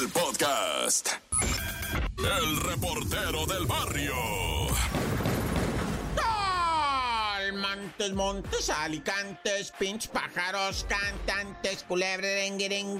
El podcast. El reportero del barrio. Montes, montes, alicantes, pinch pájaros, cantantes,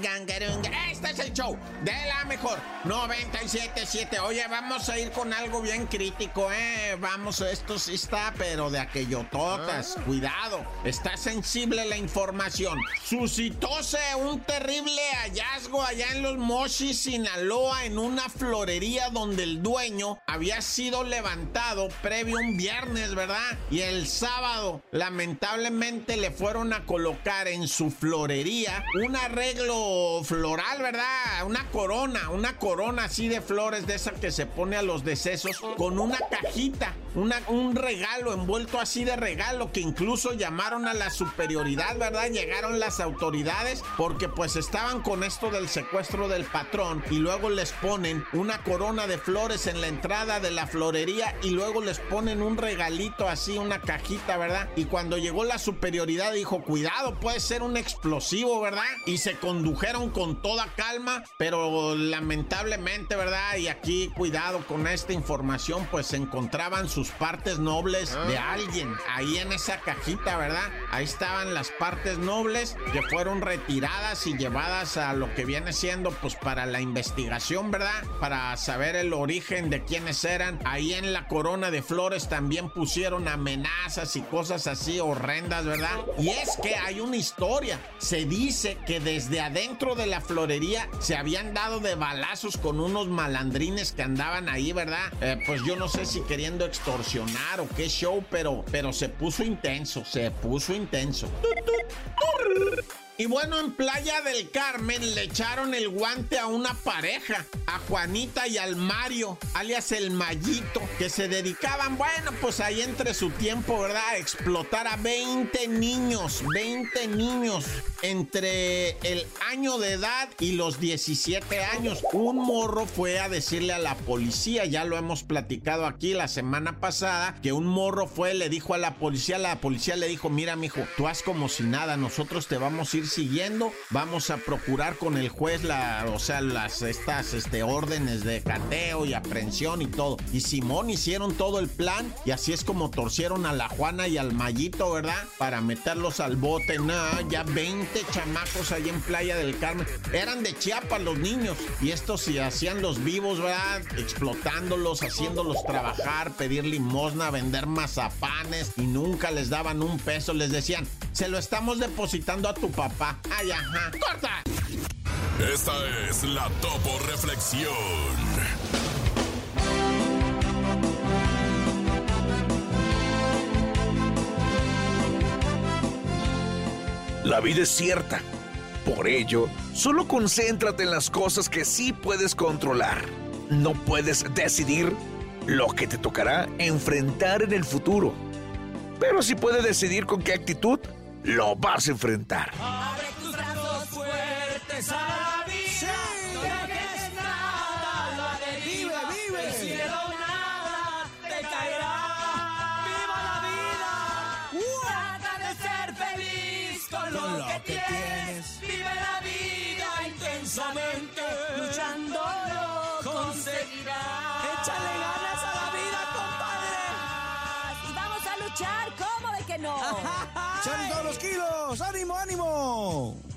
gangarunga. Este es el show de la mejor 977. Oye, vamos a ir con algo bien crítico, eh. Vamos, esto sí está, pero de aquello totas. Cuidado, está sensible la información. Suscitóse un terrible hallazgo allá en los Mochis, Sinaloa, en una florería donde el dueño había sido levantado previo un viernes, ¿verdad? Y el sábado, lamentablemente, le fueron a colocar en su florería un arreglo floral, ¿verdad? Una corona, una corona así de flores de esa que se pone a los decesos con una cajita, un regalo envuelto así de regalo que incluso llamaron a la superioridad, ¿verdad? Llegaron las autoridades porque pues estaban con esto del secuestro del patrón y luego les ponen una corona de flores en la entrada de la florería y luego les ponen un regalito así, una cajita, ¿verdad? Cuando llegó la superioridad dijo, cuidado, puede ser un explosivo, ¿verdad? Y se condujeron con toda calma, pero lamentablemente, ¿verdad? Y aquí, cuidado con esta información, pues se encontraban sus partes nobles de alguien ahí en esa cajita, ¿verdad? Ahí estaban las partes nobles que fueron retiradas y llevadas a lo que viene siendo, pues para la investigación, ¿verdad? Para saber el origen de quiénes eran. Ahí en la corona de flores también pusieron amenazas y cosas así horrendas, ¿verdad? Y es que hay una historia. Se dice que desde adentro de la florería se habían dado de balazos con unos malandrines que andaban ahí, ¿verdad? Eh, pues yo no sé si queriendo extorsionar o qué show, pero, pero se puso intenso, se puso intenso. Y bueno, en Playa del Carmen le echaron el guante a una pareja, a Juanita y al Mario, alias el Mayito, que se dedicaban, bueno, pues ahí entre su tiempo, ¿verdad? A explotar a 20 niños, 20 niños entre el año de edad y los 17 años. Un morro fue a decirle a la policía, ya lo hemos platicado aquí la semana pasada, que un morro fue, le dijo a la policía, la policía le dijo, mira, mijo, tú haz como si nada, nosotros te vamos a ir siguiendo, vamos a procurar con el juez la, o sea, las estas este órdenes de cateo y aprehensión y todo. Y Simón hicieron todo el plan y así es como torcieron a la Juana y al Mayito, ¿verdad? Para meterlos al bote. Ya 20 chamacos ahí en Playa del Carmen. Eran de Chiapas los niños y estos se hacían los vivos, ¿verdad? Explotándolos, haciéndolos trabajar, pedir limosna, vender mazapanes y nunca les daban un peso. Les decían, se lo estamos depositando a tu papá. Ay, ajá. ¡Corta! Esta es la Topo Reflexión. La vida es cierta. Por ello, solo concéntrate en las cosas que sí puedes controlar. No puedes decidir lo que te tocará enfrentar en el futuro. Pero sí puedes decidir con qué actitud lo vas a enfrentar. Fuertes a la vida. No dejes nada a la deriva. Vive, vive. El cielo nada te caerá. Viva la vida. Trata de ser feliz con lo, Con lo que, que tienes. Vive la vida intensamente. Luchando lo conseguirás. Échale ganas a la vida, Y vamos a luchar, ¿cómo de que no? ¡Echan todos los kilos! ¡Ánimo, ánimo!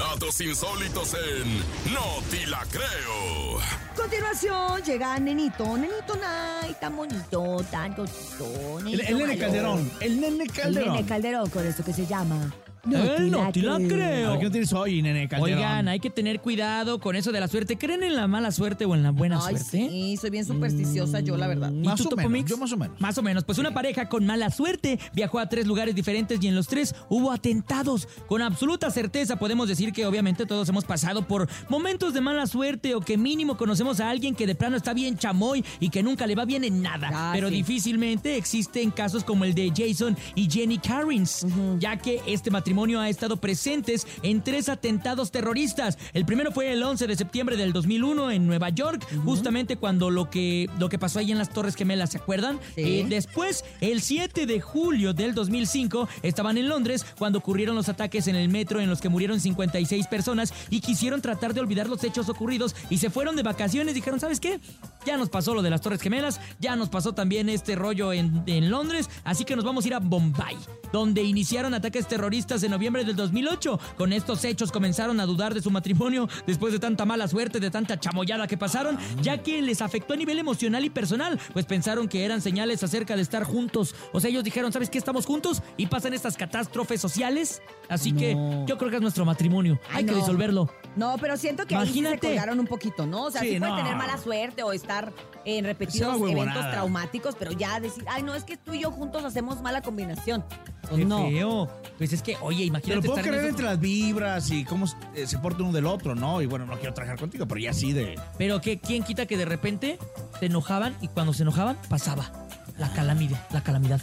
Datos insólitos en No Te La Creo. Continuación llega Nenito, Nenito Nay, tan bonito, tan cosito. El, el nene Calderón. El nene El Calderón. Nene Calderón, con eso que se llama. Eh, no te la creo. ¿Qué no tienes hoy, nene Calderón? Oigan, hay que tener cuidado con eso de la suerte. ¿Creen en la mala suerte o en la buena Ay, suerte? sí, soy bien supersticiosa yo, la verdad. ¿Y Más tú, o menos, Mix? yo más o menos. Más o menos. Pues una pareja con mala suerte viajó a tres lugares diferentes y en los tres hubo atentados. Con absoluta certeza podemos decir que obviamente todos hemos pasado por momentos de mala suerte o que mínimo conocemos a alguien que de plano está bien chamoy y que nunca le va bien en nada. Ah, Pero sí. difícilmente existen casos como el de Jason y Jenny Carrins, ya que este matrimonio matrimonio ha estado presentes en tres atentados terroristas. El primero fue el 11 de septiembre del 2001 en Nueva York, justamente cuando lo que, lo que pasó ahí en las Torres Gemelas, ¿se acuerdan? Sí. Eh, después, el 7 de julio del 2005, estaban en Londres cuando ocurrieron los ataques en el metro en los que murieron 56 personas y quisieron tratar de olvidar los hechos ocurridos y se fueron de vacaciones. Dijeron, ¿sabes qué? Ya nos pasó lo de las Torres Gemelas, ya nos pasó también este rollo en, en Londres, así que nos vamos a ir a Bombay, donde iniciaron ataques terroristas en noviembre del 2008. Con estos hechos comenzaron a dudar de su matrimonio después de tanta mala suerte, de tanta chamoyada que pasaron, ya que les afectó a nivel emocional y personal, pues pensaron que eran señales acerca de estar juntos. O sea, ellos dijeron, ¿sabes qué? Estamos juntos y pasan estas catástrofes sociales. Así que yo creo que es nuestro matrimonio. Hay Ay, que disolverlo. No, pero siento que ahí sí se Imagínate. colgaron un poquito, ¿no? O sea, sí, Sí, puede no. tener mala suerte o estar en repetidos eventos traumáticos, pero ya decir, ay, no, es que tú y yo juntos hacemos mala combinación. Pues Qué no. feo. Pues es que, oye, imagínate puedo estar en creer esos- entre las vibras y cómo eh, se porta uno del otro, ¿no? Y bueno, no quiero trabajar contigo, pero ya sí de. Pero que quién quita que de repente se enojaban y cuando se enojaban pasaba la calamidad, la calamidad.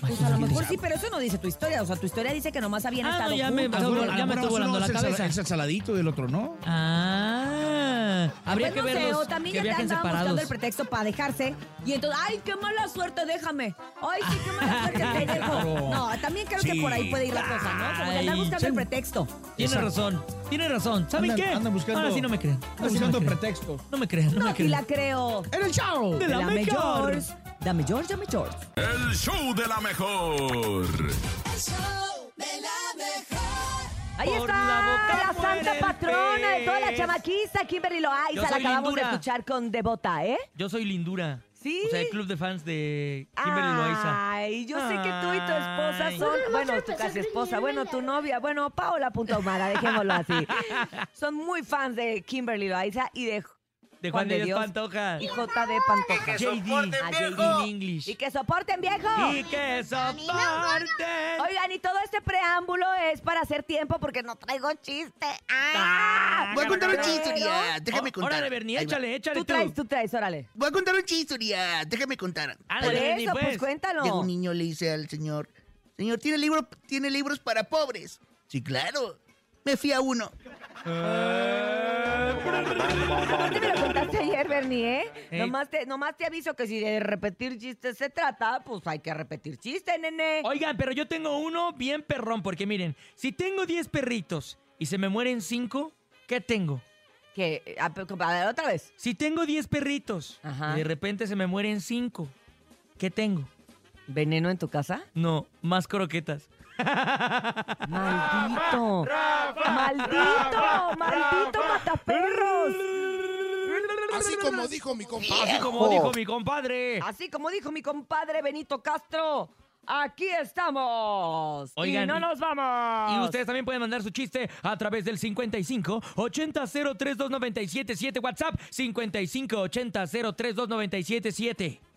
Pues a lo mejor sí, pero eso no dice tu historia. O sea, tu historia dice que nomás habían Ah, estado no, ya me- juntos. ya me estuvo volando la es el sal- cabeza. Es el saladito y el otro no. Ah, habría Pues que no sé, verlos o también que ya te andaban buscando el pretexto para dejarse. Y entonces, ay, qué mala suerte, déjame. Ay, sí, qué mala suerte, te dejo. No, también creo que por ahí puede ir la cosa, ¿no? Como que andar Ay, buscando sí. el pretexto. Tiene Exacto. razón, tiene razón. ¿Saben Andan- qué? andan buscando- Ahora sí no me creen. No buscando me creen. pretextos. No me crean, no, No, me aquí crean. la creo. ¡En el show! De la mejor. Dame George, dame George. El show de la mejor. Ahí Por está la boca la, muere santa el patrona de toda la chamaquiza, Kimberly Loaiza. La acabamos lindura. de escuchar con Devota, ¿eh? Yo soy Lindura. Sí. O sea, el club de fans de Kimberly Loaiza. Ay, yo sé que tú y tu esposa Ay. son, bueno, tu casi esposa, bueno, tu novia, bueno, Paola Punta Ahumada, dejémoslo así. Son muy fans de Kimberly Loaiza y de De Juan de Dios Dios Pantoja. y J de Pantoja. JD. A JD. In English. Y que soporten, viejo. Y que soporten. Oigan, y todo este preámbulo es para hacer tiempo porque no traigo chiste. ¡Ah! Voy a contar un chiste, Uriah. Déjame Oh, contar. Órale, Bernie, échale, échale Tú tú. traes, tú traes, órale. Voy a contar un chiste, Uriah. Déjame contar. Por eso, pues, pues. cuéntalo. Llega un niño le dice al señor, señor, ¿tiene, libro, ¿tiene libros para pobres? Sí, claro. Me fui a uno. Me contaste ayer, Bernie, ¿eh? Ey. Nomás, te, nomás te aviso que si de repetir chistes se trata, pues hay que repetir chistes, nene. Oigan, pero yo tengo uno bien perrón, porque miren, si tengo 10 perritos y se me mueren 5, ¿qué tengo? Que, a, a ver, otra vez. Si tengo 10 perritos Ajá. y de repente se me mueren 5, ¿qué tengo? ¿Veneno en tu casa? No, más croquetas. ¡Maldito! ¡Maldito! ¡Maldito mataperros! Así como dijo mi compadre. Así como dijo mi compadre. Así como dijo mi compadre Benito Castro, aquí estamos. Oigan, y no nos vamos. Y ustedes también pueden mandar su chiste a través del 55 80 03 977 WhatsApp 55 80 03 977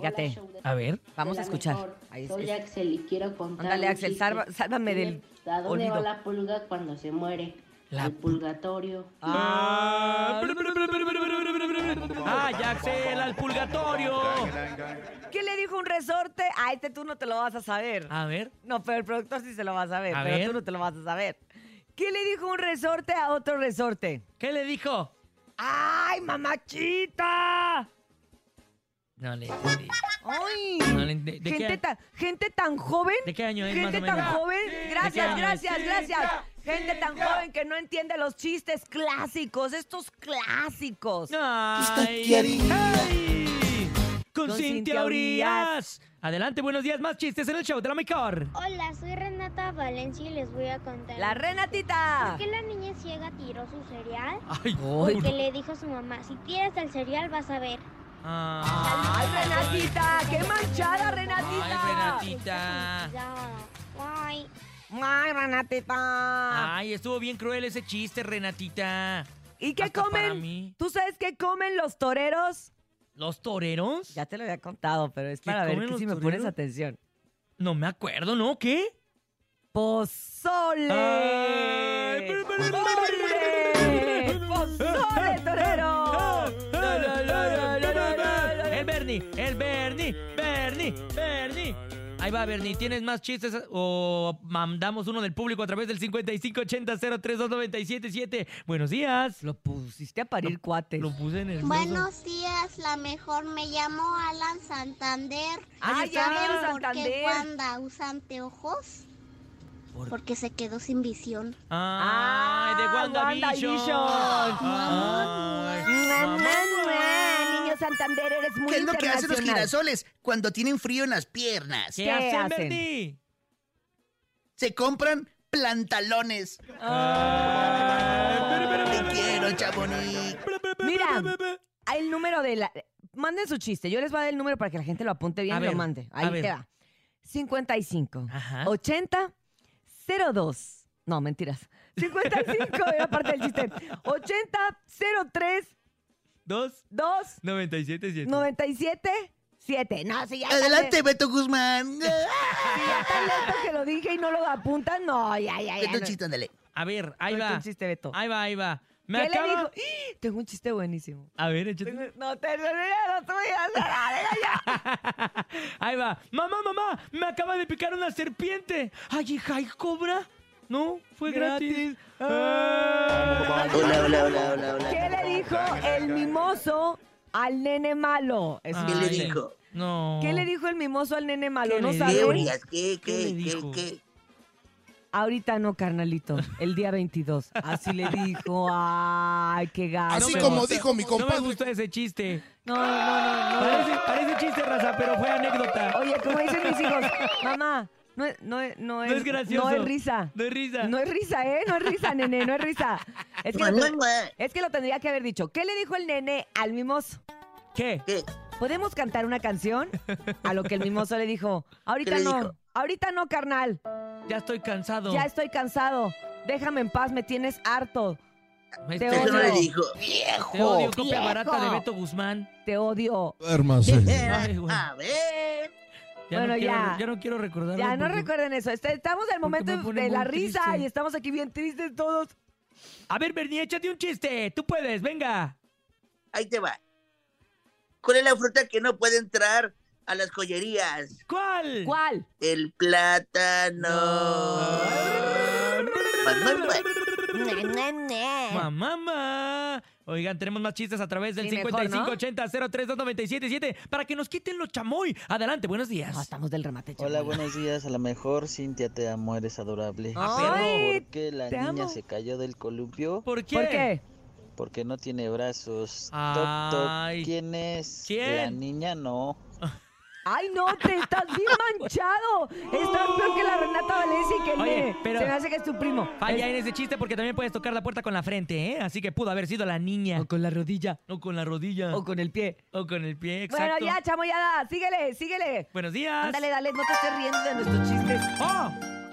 Fíjate. A ver. Vamos a escuchar. Ahí es- Soy es- Axel y quiero contar. Ándale, un Axel, chiste. salva- sálvame del ¿A dónde olvido. va la pulga cuando se muere? La Al purgatorio. Ah, ah, ya sé, al purgatorio. ¿Qué le dijo un resorte? A este tú no te lo vas a saber. A ver. No, pero el productor sí se lo va a saber, A pero ver. tú no te lo vas a saber. ¿Qué le dijo un resorte a otro resorte? ¿Qué le dijo? ¡Ay, mamachita! No le entendí. ¡Ay! No le ente- ¿de qué gente, a- tan, gente tan joven. ¿De qué año es, Gente más o tan menos? joven. qué Gracias, año es? gracias, gracias. Gente tan joven que no entiende los chistes clásicos, estos clásicos. Ay, ay. Con Con Cintia Cintia Urias. Adelante, buenos días, más chistes en el show de la mejor. Hola, soy Renata Valencia y les voy a contar. La Renatita. ¿Por qué la niña ciega tiró su cereal? Ay, Porque le dijo a su mamá, si tiras el cereal vas a ver. Ah. ¡Ay, Renatita! ¡Qué manchada, Renatita! Ay, Renatita. Bye. ¡Ay, Renatita! Ay, estuvo bien cruel ese chiste, Renatita. ¿Y qué hasta para comen? mí. ¿Tú sabes qué comen los toreros? ¿Los toreros? Ya te lo había contado, pero es ¿Qué para ver comen que si me pones atención. No me acuerdo, ¿no? ¿Qué? ¡Pozole! Ay, ¡Pozole! Ahí va, Bernie. ¿Tienes más chistes o mandamos uno del público a través del 5580-032977? Buenos días. Lo pusiste a parir cuates. Lo puse en el. Buenos días, la mejor. Me llamo Alan Santander. Ay, ¿Saben Alan por Santander. qué Wanda usa anteojos? ¿Por- Porque se quedó sin visión. Ay, de WandaVision. WandaVision. Mamá. mua. Niño Santander, eres muy ¿Qué es lo que hacen los girasoles cuando tienen frío en las piernas? ¿Qué, ¿Qué hacen? Bernie? Se compran plantalones. Te quiero, Chamonix. Mira, hay el número de la... Manden su chiste. Yo les voy a dar el número para que la gente lo apunte bien A y ver, lo mande. Ahí ver. te va. 55 Ajá. 80 02. No, mentiras. 55 era parte del chiste. 80 03 Dos, 2 97, siete. 97 7. No, si ya Adelante, Beto Guzmán. Si ya tan lento que lo dije y no lo apuntan, no, ya, ya, ya. Beto no. chiste, ándale. A ver, ahí Cuenta va. un chiste, Beto. Ahí va, ahí va. Me ¿Qué acaba... le dijo? ¡Ah! Tengo un chiste buenísimo. A ver, échate. Tengo- No, te lo no te voy a hacer. ya. Ahí va. Mamá, mamá, me acaba de picar una serpiente. Ay, hija, ¿y cobra? No, fue gratis. Ah. Hola, hola, hola, hola, hola. ¿Qué le dijo el mimoso al nene malo? Es ¿Qué le dijo? No. ¿Qué le dijo el mimoso al nene malo? ¿Qué ¿No le ¿Qué? ¿Qué, ¿Qué qué, qué? Ahorita no, carnalito. El día 22. Así le dijo. Ay, qué gato. Así como dijo mi No me compadre. gustó ese chiste. No, no, no, no. Parece, parece chiste, raza, pero fue anécdota. Oye, como dicen mis hijos, mamá, no es, no es, no es, No es gracioso. No es risa. No es risa. No es risa, ¿eh? No es risa, nene, no es risa. Es que, lo, es que lo tendría que haber dicho. ¿Qué le dijo el nene al mimoso? ¿Qué? ¿Qué? ¿Podemos cantar una canción? A lo que el mimoso le dijo, ahorita ¿Qué le no, dijo? Ahorita no, carnal. Ya estoy cansado. Ya estoy cansado. Déjame en paz, me tienes harto. Te Eso no le dijo. Te ¡Viejo! odio, copia viejo. barata de Beto Guzmán. Te odio. Duérmase. Ay, güey. A ver. Ya Bueno, no quiero, ya. ya no quiero recordarlo. Ya no porque- recuerden eso. Este- Estamos en el momento me pone de la risa triste. y estamos aquí bien tristes todos. A ver, Bernie, échate un chiste. Tú puedes, venga. Ahí te va. ¿Cuál es la fruta que no puede entrar a las joyerías? ¿Cuál? ¿Cuál? El plátano. Mamá, mamá. Oigan, tenemos más chistes a través del Sí, mejor, 5580-032977 para que nos quiten los chamoy. Adelante, buenos días. No, estamos del remate. Hola, chaval. buenos días. A lo mejor Cintia te amo, eres adorable. Ay, ¿Por qué la niña amo. se cayó del columpio? ¿Por qué? ¿Por qué? Porque no tiene brazos. Ay. Toc, toc. ¿Quién es? ¿Quién? La niña no. Ay, no, te estás bien manchado. Estás peor que la Renata Valencia y que el Oye, nene. pero- Se me hace que es tu primo. Falla Es- en ese chiste porque también puedes tocar la puerta con la frente, ¿eh? Así que pudo haber sido la niña. O con la rodilla. O con la rodilla. O con el pie. O con el pie, exacto. Bueno, ya, chamoyada. Síguele, síguele. Buenos días. Ándale, dale, no te estés riendo de nuestros chistes. ¡Oh!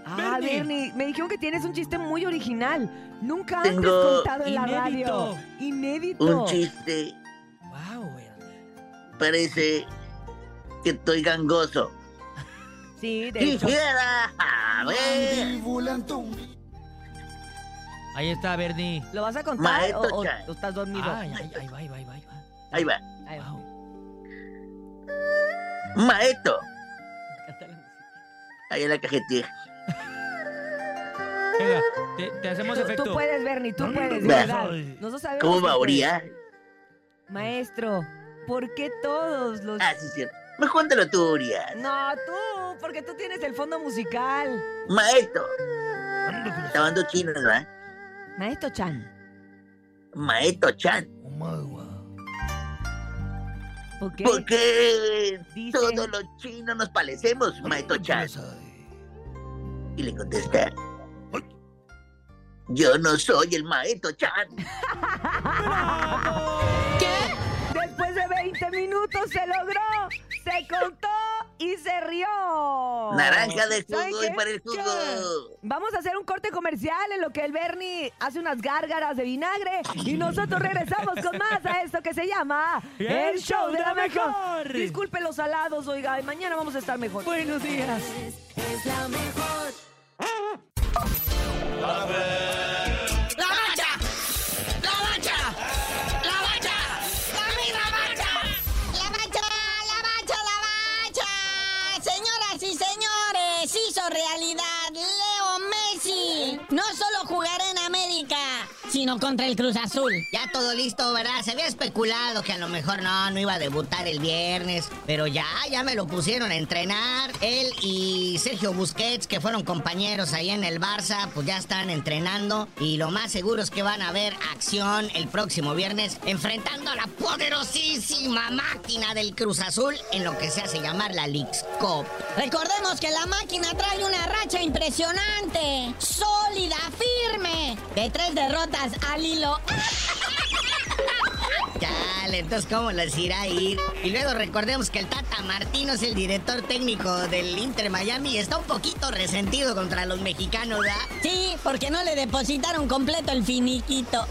Ah, Bernie. Bernie, me dijeron que tienes un chiste muy original. Nunca antes Tengo contado en la inédito. radio. Inédito. Un chiste. Wow, Bernie. Parece que estoy gangoso. Sí, de hecho. Quisiera a ver. Ahí está, Bernie. ¿Lo vas a contar Maestro o, o- estás dormido? Ay, ay, ahí va, ahí va, ahí va, ahí va. Ahí va. Va. En la cajetilla. Venga, te, te hacemos Tú, efecto. tú puedes, Bernie, tú puedes, de verdad. Nosotros sabemos ¿Cómo va. Uriah? Maestro, ¿por qué todos los... Ah, sí, cierto. Mejor cuéntalo tú, Uriah. No, tú, porque tú tienes el fondo musical. Maeto. Lavando chinos, ¿verdad? Maestro Chan, Maeto Chan. ¿por qué? ¿Por qué Dice- todos los chinos nos parecemos, Maeto Chan? Y le contesta. Yo no soy el Maeto Chan. Después de 20 minutos se logró, se contó y se rió. Naranja de ¿Saben jugo y para el jugo. Vamos a hacer un corte comercial en lo que el Bernie hace unas gárgaras de vinagre y nosotros regresamos con más a esto que se llama El Show de la Mejor. Disculpe los salados, oiga, y mañana vamos a estar mejor. Buenos días. Es la mejor. Sino contra el Cruz Azul. Ya todo listo, ¿verdad? Se había especulado que a lo mejor no, no iba a debutar el viernes, pero ya, ya me lo pusieron a entrenar. Él y Sergio Busquets, que fueron compañeros ahí en el Barça, pues ya están entrenando y lo más seguro es que van a ver acción el próximo viernes enfrentando a la poderosísima máquina del Cruz Azul en lo que se hace llamar la Leagues Cup. Recordemos que la máquina trae una racha impresionante, sólida, firme, de tres derrotas al hilo. Chale, entonces ¿cómo les irá a ir? Y luego recordemos que el Tata Martino es el director técnico del Inter Miami y está un poquito resentido contra los mexicanos, ¿verdad? Sí, porque no le depositaron completo el finiquito.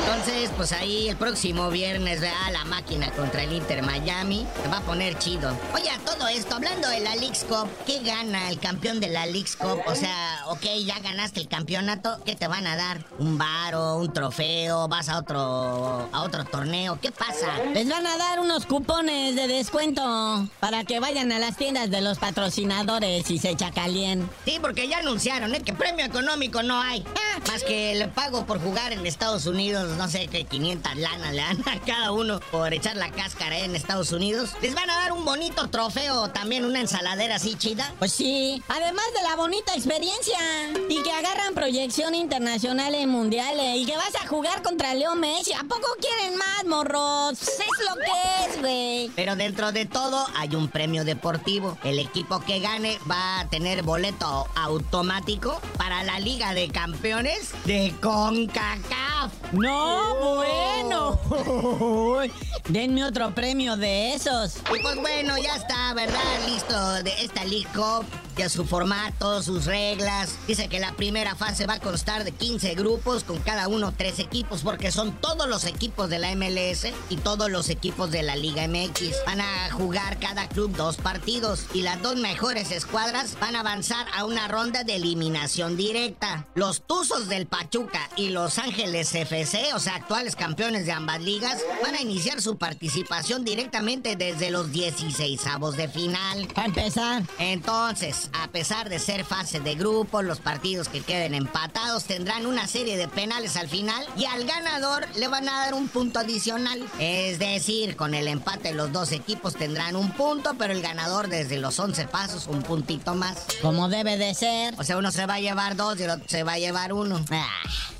Entonces, pues ahí el próximo viernes, ¿verdad? La máquina contra el Inter Miami. Se va a poner chido. Oye, a todo esto, hablando de la Leagues Cup, ¿qué gana el campeón de la Leagues Cup? O sea, ok, ya ganaste el campeonato, ¿qué te van a dar? ¿Un varo, un trofeo? ¿Vas a otro, a otro torneo? ¿Qué pasa? Les van a dar unos cupones de descuento para que vayan a las tiendas de los patrocinadores y se chacalien. Sí, porque ya anunciaron, ¿eh? Que premio económico no hay. Más que el pago por jugar en Estados Unidos, no sé, que 500 lanas le dan a cada uno por echar la cáscara ¿eh? en Estados Unidos. Les van a dar un bonito trofeo, también una ensaladera así chida. Pues sí, además de la bonita experiencia. Y que agarran proyección internacional en mundiales. Y que vas a jugar contra Leo Messi. ¿A poco quieren más, morros? Es lo que es, güey. Pero dentro de todo hay un premio deportivo. El equipo que gane va a tener boleto automático para la Liga de Campeones de CONCACAF. No, bueno. Denme otro premio de esos. Y pues bueno, ya está, ¿verdad? Listo de esta League Cup. Ya su formato, sus reglas. Dice que la primera fase va a constar de 15 grupos, con cada uno tres equipos, porque son todos los equipos de la MLS y todos los equipos de la Liga MX. Van a jugar cada club dos partidos y las dos mejores escuadras van a avanzar a una ronda de eliminación directa. Los Tuzos del Pachuca y Los Ángeles FC, o sea, actuales campeones de ambas ligas, van a iniciar su participación directamente desde los 16 avos de final. Para empezar. Entonces, a pesar de ser fase de grupo, los partidos que queden empatados tendrán una serie de penales al final y al ganador le van a dar un punto adicional. Es decir, con el empate los dos equipos tendrán un punto, pero el ganador desde los 11 pasos un puntito más. Como debe de ser. O sea, uno se va a llevar dos y el otro se va a llevar uno. Ah.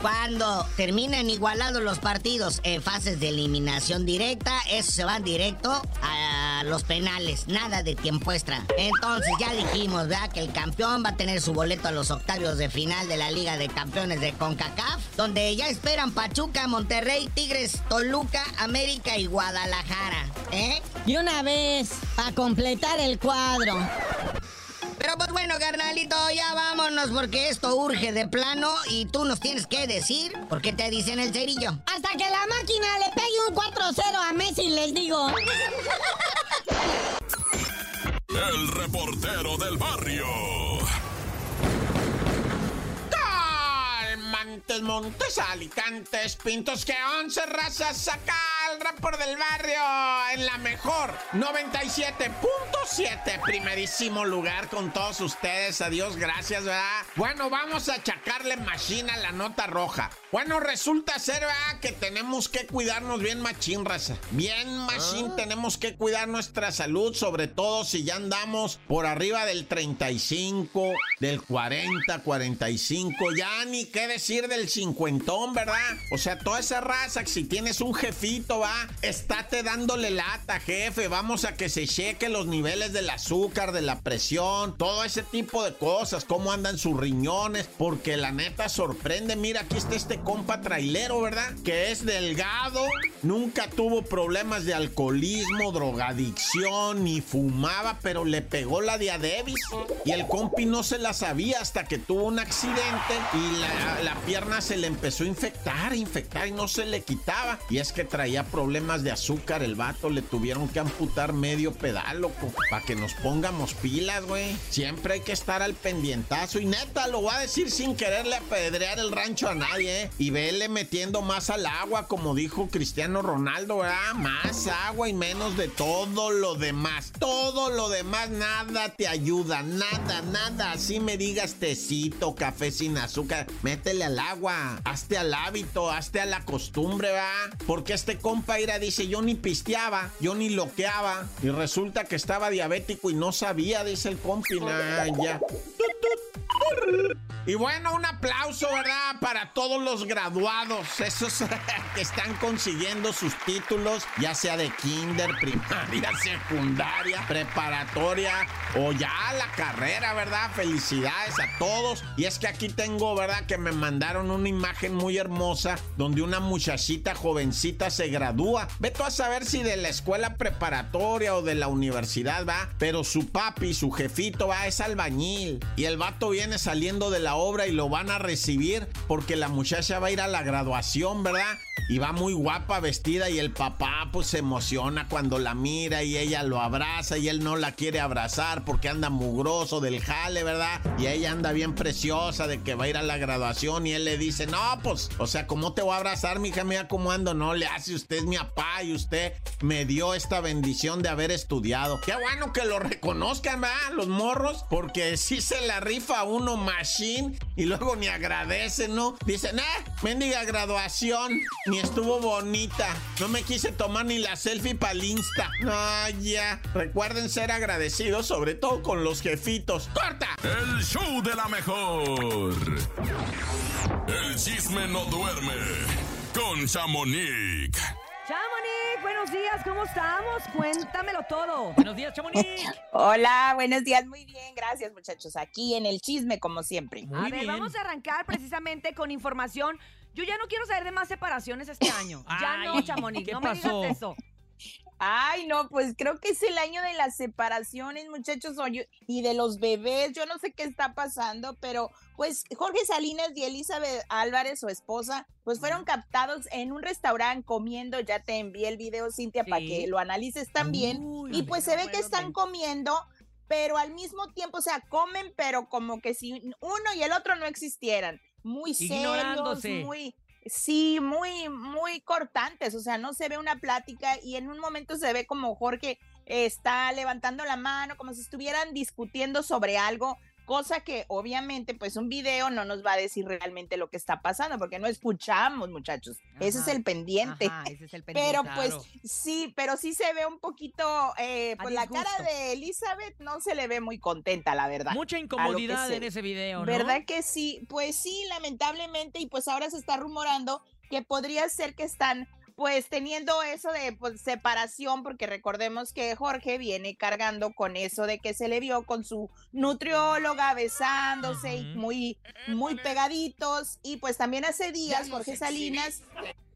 Cuando terminen igualados los partidos en fases de eliminación directa, eso se van directo a los penales. Nada de tiempo extra. Entonces ya dijimos, ¿verdad? Que el campeón va a tener su boleto a los octavios de final de la Liga de Campeones de CONCACAF, donde ya esperan Pachuca, Monterrey, Tigres, Toluca, América y Guadalajara. ¿Eh? Y una vez, para completar el cuadro. Pero pues bueno, carnalito, ya vámonos porque esto urge de plano y tú nos tienes que decir por qué te dicen el cerillo. Hasta que la máquina le pegue un 4-0 a Messi, les digo. El reportero del barrio. Montes, Montes, Alicantes, Pintos, que once razas saca el report del barrio en la mejor 97.7, primerísimo lugar con todos ustedes. Adiós, gracias, ¿verdad? Bueno, vamos a achacarle machina a la nota roja. Bueno, resulta ser, ¿verdad? Que tenemos que cuidarnos bien machín, raza. Bien machín, tenemos que cuidar nuestra salud, sobre todo si ya andamos por arriba del 35, del 40, 45, ya ni qué decir del cincuentón, ¿verdad? O sea, toda esa raza, que si tienes un jefito, va, estate dándole lata, jefe, vamos a que se cheque los niveles del azúcar, de la presión, todo ese tipo de cosas, cómo andan sus riñones, porque la neta sorprende, mira, aquí está este compa trailero, ¿verdad? Que es delgado, nunca tuvo problemas de alcoholismo, drogadicción, ni fumaba, pero le pegó la diabetes y el compi no se la sabía hasta que tuvo un accidente y la, la pierna se le empezó a infectar, infectar y no se le quitaba. Y es que traía problemas de azúcar el vato, le tuvieron que amputar medio pedal, loco, para que nos pongamos pilas, güey. Siempre hay que estar al pendientazo y neta, lo voy a decir sin quererle apedrear el rancho a nadie, ¿eh? Y vele metiendo más al agua, como dijo Cristiano Ronaldo, ¿verdad? Más agua y menos de todo lo demás. Todo lo demás, nada te ayuda, nada, nada. Así me digas tecito, café sin azúcar, métele al agua, hazte al hábito, hazte a la costumbre, ¿va? Porque este compa ira dice, yo ni pisteaba, yo ni loqueaba, y resulta que estaba diabético y no sabía, dice el compi, nah, ya. Y bueno, un aplauso, ¿verdad? Para todos los graduados, esos que están consiguiendo sus títulos, ya sea de kinder, primaria, secundaria, preparatoria o ya la carrera, ¿verdad? Felicidades a todos. Y es que aquí tengo, ¿verdad? Que me mandaron una imagen muy hermosa donde una muchachita jovencita se gradúa. Ve tú a saber si de la escuela preparatoria o de la universidad, va. Pero su papi, su jefito, va, es albañil. Y el vato viene saliendo de la obra y lo van a recibir porque la muchacha va a ir a la graduación, ¿verdad? Y va muy guapa vestida y el papá pues se emociona cuando la mira y ella lo abraza y él no la quiere abrazar porque anda mugroso del jale, ¿verdad? Y ella anda bien preciosa de que va a ir a la graduación y él le dice, no, pues, o sea, ¿cómo te voy a abrazar, mija mía? ¿Cómo ando? No, le hace usted es mi papá y usted me dio esta bendición de haber estudiado. Qué bueno que lo reconozcan, ¿verdad? Los morros, porque sí se la rifa uno machine y luego ni agradecen, ¿no? Dicen, eh, mendiga graduación, ni estuvo bonita. No me quise tomar ni la selfie para el Insta. Ah, ya. Recuerden ser agradecidos, sobre todo con los jefitos. ¡Corta! El show de la mejor. El chisme no duerme con Chamonix. Chamonix, buenos días, ¿cómo estamos? Cuéntamelo todo. Buenos días, Chamonix. Hola, buenos días, muy bien, gracias muchachos. Aquí en el chisme, como siempre. a ver, vamos a arrancar precisamente con información. Yo ya no quiero saber de más separaciones este año. ya no, Chamonix, ¿qué no me digas eso. Ay, no, pues creo que es el año de las separaciones, muchachos, y de los bebés. Yo no sé qué está pasando, pero pues Jorge Salinas y Elizabeth Álvarez, su esposa, pues fueron captados en un restaurante comiendo. Ya te envié el video, Cintia, para que lo analices también. y pues se ve que están comiendo, pero al mismo tiempo, o sea, comen, pero como que si uno y el otro no existieran. Muy serios, muy Sí, muy, muy cortantes, o sea, no se ve una plática y en un momento se ve como Jorge está levantando la mano, como si estuvieran discutiendo sobre algo, cosa que obviamente pues un video no nos va a decir realmente lo que está pasando, porque no escuchamos, muchachos, ese es el pendiente. ajá, ese es el Pero pendiente. pues Claro. sí, pero sí se ve un poquito, eh, pues la cara de Elizabeth no se le ve muy contenta, la verdad. Mucha incomodidad en ese video, ¿no? ¿Verdad que sí? Pues sí, lamentablemente, y pues ahora se está rumorando que podría ser que están pues teniendo eso de pues, separación, porque recordemos que Jorge viene cargando con eso de que se le vio con su nutrióloga besándose y muy, muy pegaditos. Y pues también hace días Jorge Salinas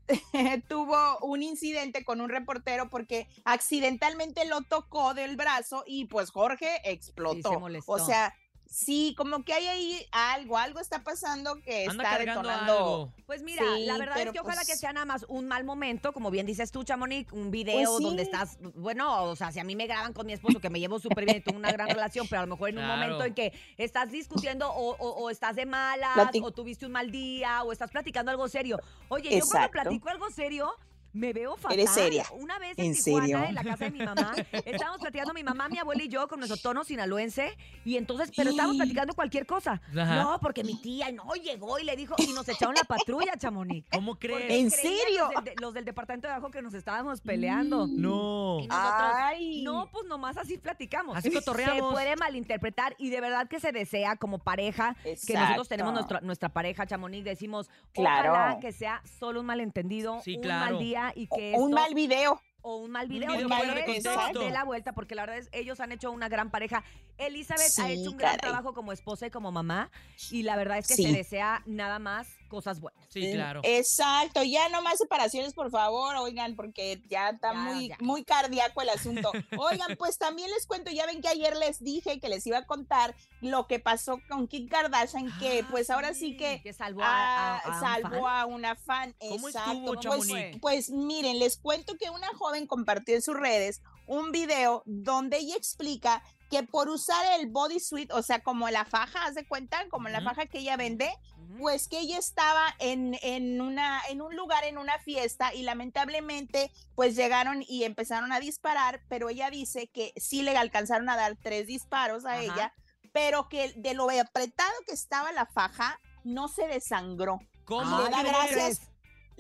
tuvo un incidente con un reportero porque accidentalmente lo tocó del brazo y pues Jorge explotó. o sea, sí, como que hay ahí algo, algo está pasando que Anda está detonando. algo. Pues mira, Sí, la verdad es que ojalá pues- que sea nada más un mal momento, como bien dices tú, Chamonix, un video Pues sí. donde estás, bueno, o sea, si a mí me graban con mi esposo, que me llevo súper bien y tengo una gran relación, pero a lo mejor en un momento en que estás discutiendo o, o- o estás de malas, o tuviste un mal día, o estás platicando algo serio. Oye, yo cuando platico algo serio, me veo fatal. Eres seria. Una vez en, ¿En Tijuana, serio? en la casa de mi mamá, estábamos platicando mi mamá, mi abuela y yo con nuestro tono sinaloense, y entonces, pero estábamos platicando cualquier cosa. Ajá. No, porque mi tía no llegó y le dijo, y nos echaron la patrulla, Chamonix. ¿Cómo Porque crees? ¿En serio? Los del, de- los del departamento de abajo que nos estábamos peleando. No. Y nosotros, Ay. no, pues nomás así platicamos. Así cotorreamos. Se puede malinterpretar y de verdad que se desea como pareja, que nosotros Exacto. tenemos nuestra, nuestra pareja, Chamonix, decimos, Claro. ojalá que sea solo un malentendido, Sí, un claro. mal día y que un esto- mal video. o un mal Un video, video y fuera de que esto dé la vuelta, porque la verdad es ellos han hecho una gran pareja. Elizabeth ha hecho un gran trabajo como esposa y como mamá, y la verdad es que Sí. se desea nada más cosas buenas. Sí, claro. Exacto, ya no más separaciones, por favor, oigan, porque ya está Ya, muy, ya. muy cardíaco el asunto. Oigan, pues también les cuento, ya ven que ayer les dije que les iba a contar lo que pasó con Kim Kardashian, que pues ahora sí que, Que salvó a, a- ah, a un salvó fan. a una fan. ¿Cómo Exacto. estuvo, pues, pues miren, les cuento que una joven compartió en sus redes un video donde ella explica que por usar el bodysuit, o sea, como la faja, haz de cuenta, como la faja que ella vende. Pues que ella estaba en, en, una, en un lugar, en una fiesta, y lamentablemente, pues llegaron y empezaron a disparar, pero ella dice que sí le alcanzaron a dar tres disparos a Ajá. ella, pero que de lo apretado que estaba la faja, no se desangró. ¿Cómo le.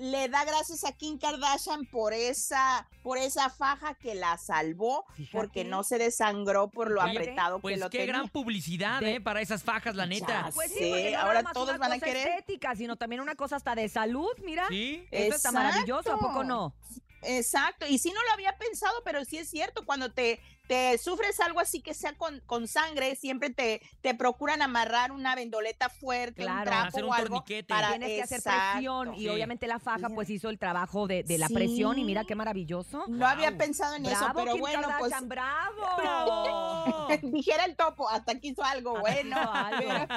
Le da gracias a Kim Kardashian por esa, por esa faja que la salvó, Fíjate. porque no se desangró por lo Oye, apretado Pues que lo qué tenía. gran publicidad, De- ¿eh? Para esas fajas, la neta. Ya Pues sí, Sí, porque no ahora todos una van a querer. estética, sino también una cosa hasta de salud, mira. Sí. Eso está maravilloso, ¿a poco no? Exacto, y sí no lo había pensado, pero sí es cierto, cuando te, te sufres algo así que sea con, con sangre, siempre te, te procuran amarrar una vendoleta fuerte, Claro. un trapo Hacer un o algo torniquete. para Tienes que hacer presión y obviamente la faja pues hizo el trabajo de, de la Sí. presión y mira qué maravilloso. No había pensado en eso, pero Kim bueno, pues bravo. ¡Bravo! dijera el topo, hasta que hizo algo bueno. algo.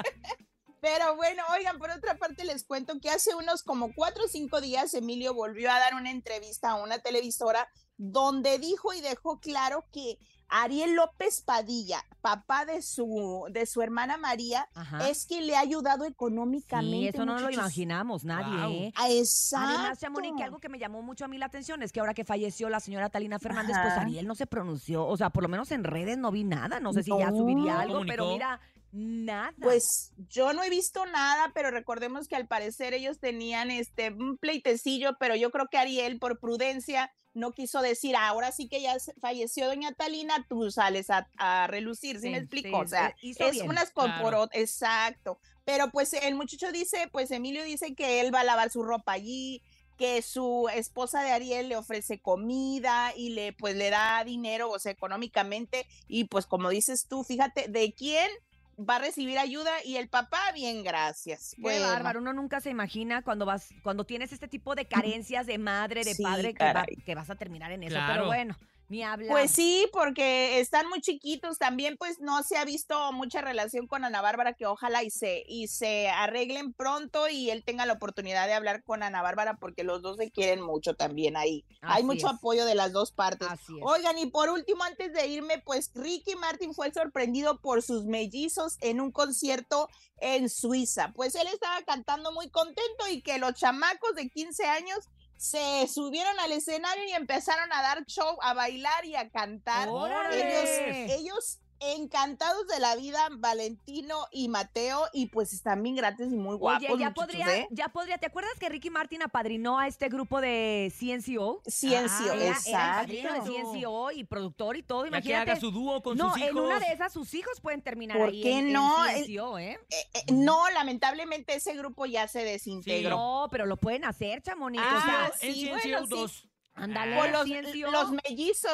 Pero bueno, oigan, por otra parte les cuento que hace unos como cuatro o cinco días Emilio volvió a dar una entrevista a una televisora donde dijo y dejó claro que Ariel López Padilla, papá de su, de su hermana María, Ajá. es quien le ha ayudado económicamente. Sí, eso no lo muchachos. imaginamos nadie, Guau. ¿eh? Ah, Exacto. Además, Chamonix, que algo que me llamó mucho a mí la atención es que ahora que falleció la señora Talina Fernández, pues. Ariel no se pronunció, o sea, por lo menos en redes no vi nada, no sé si ya subiría algo, pero mira, nada. Pues yo no he visto nada, pero recordemos que al parecer ellos tenían este un pleitecillo, pero yo creo que Ariel por prudencia no quiso decir, ahora sí que ya falleció doña Talina, tú sales a, a relucir, ¿sí, Sí, me explico? sí, o sea, es bien. unas Claro. exacto. Pero pues el muchacho dice, pues Emilio dice que él va a lavar su ropa allí, que su esposa de Ariel le ofrece comida y le pues le da dinero, o sea, económicamente y pues como dices tú, fíjate, ¿de quién va a recibir ayuda? Y el papá, bien, gracias. Qué Bueno, bárbaro, uno nunca se imagina cuando vas, cuando tienes este tipo de carencias de madre, de Sí, padre, que, va- que vas a terminar en eso. Claro. Pero bueno, ni hablar. Pues sí, porque están muy chiquitos. También, pues, no se ha visto mucha relación con Ana Bárbara, que ojalá y se, y se arreglen pronto y él tenga la oportunidad de hablar con Ana Bárbara, porque los dos se quieren mucho también ahí. Hay mucho es. apoyo de las dos partes. Así es. Oigan, y por último, antes de irme, pues Ricky Martin fue sorprendido por sus mellizos en un concierto en Suiza. Pues él estaba cantando muy contento y que los chamacos de 15 años se subieron al escenario y empezaron a dar show, a bailar y a cantar. ¡Órale! Ellos, ellos encantados de la vida, Valentino y Mateo, y pues están bien gratis y muy guapos. Oye, ya podría, ¿eh? ya podría, ¿te acuerdas que Ricky Martin apadrinó a este grupo de CNCO? Ciencio, Era- era el exacto. padrino de CNCO y productor y todo, Ya que imagínate. haga su dúo con no, sus hijos. en una de esas sus hijos pueden terminar ¿Por ahí qué en, en no? CNCO, ¿eh? Eh, eh, no, lamentablemente ese grupo ya se desintegró. No, pero lo pueden hacer, chamonito. Ah, o sea, sí, en bueno, CNCO sí. 2. ándale, los, mellizos,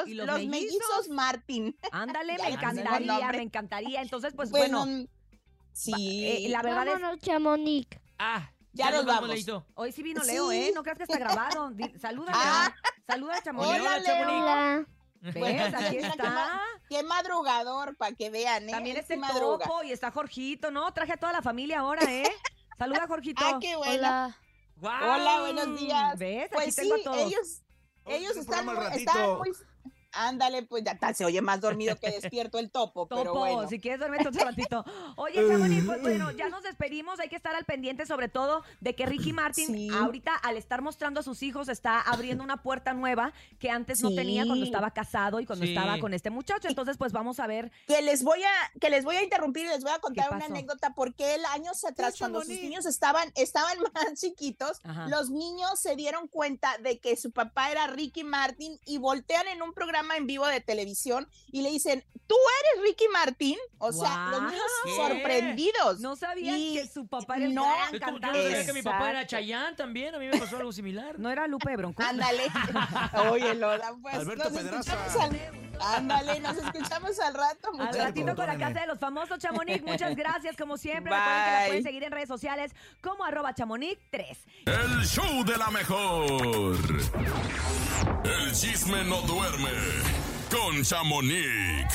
¿Y los, los mellizos? mellizos? Martín. Ándale, Ya me encantaría, me encantaría. Entonces, pues Bueno, bueno, sí. eh, la verdad es, Vámonos, Chamonix. Ah, Ya nos vamos. Leito. hoy sí vino Sí. Leo, ¿eh? No creas que está grabado. Di- Saluda, Ah. saluda, chamonito. Hola, Hola, Chamonix. Hola. ¿Ves? Aquí está. Qué madrugador, para que vean, ¿eh? También está el topo y está Jorgito, ¿no? Traje a toda la familia ahora, ¿eh? Saluda, Jorgito. Ah, qué bueno. Hola. ¡Guau! Buenos buenos días. ¿Ves? Aquí Pues tengo sí, a todos. ellos, Vamos a ellos están, están muy... Ándale, pues ya está, se oye más dormido que despierto el topo, pero Topo, bueno. si quieres dormir otro ratito. Oye, Chamonix, pues bueno, ya nos despedimos. Hay que estar al pendiente, sobre todo, de que Ricky Martin, Sí. ahorita, al estar mostrando a sus hijos, está abriendo una puerta nueva que antes no tenía cuando Sí. estaba casado y cuando Sí. estaba con este muchacho. Entonces, pues vamos a ver. Que les voy a, que les voy a interrumpir y les voy a contar una anécdota porque él años atrás, cuando sus niños estaban, estaban más chiquitos, Ajá. los niños se dieron cuenta de que su papá era Ricky Martin y voltean en un programa programa en vivo de televisión y le dicen, ¿tú eres Ricky Martín? O sea, los niños ¿Qué? sorprendidos. No sabían Y que su papá era el no, gran yo cantante. no sabía que mi papá era. Chayanne también. A mí me pasó algo similar. No era Lupe de Bronco. Ándale. Oye, Lola, pues Alberto nos Pedraza. escuchamos al... Ándale, nos escuchamos al rato, Al muchachos. ratito con la casa de los famosos Chamonix. Muchas gracias, como siempre. Recuerden que la Bye. pueden seguir en redes sociales como arroba chamonix 3. El show de la mejor. El chisme no duerme con Chamonix.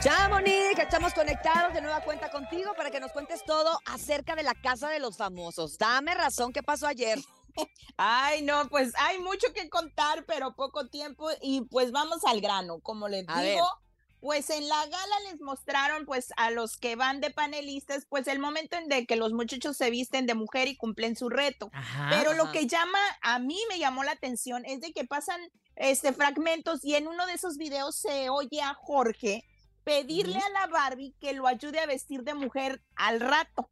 Chamonix, estamos conectados de nueva cuenta contigo para que nos cuentes todo acerca de la casa de los famosos. Dame razón, ¿qué pasó ayer? Ay, no, pues hay mucho que contar, pero poco tiempo y pues vamos al grano. Como les A digo, ver. Pues en la gala les mostraron pues a los que van de panelistas pues el momento en de que los muchachos se visten de mujer y cumplen su reto. Ajá. Pero lo Ajá. que llama, a mí me llamó la atención es de que pasan este fragmentos y en uno de esos videos se oye a Jorge pedirle a la Barbie que lo ayude a vestir de mujer al rato.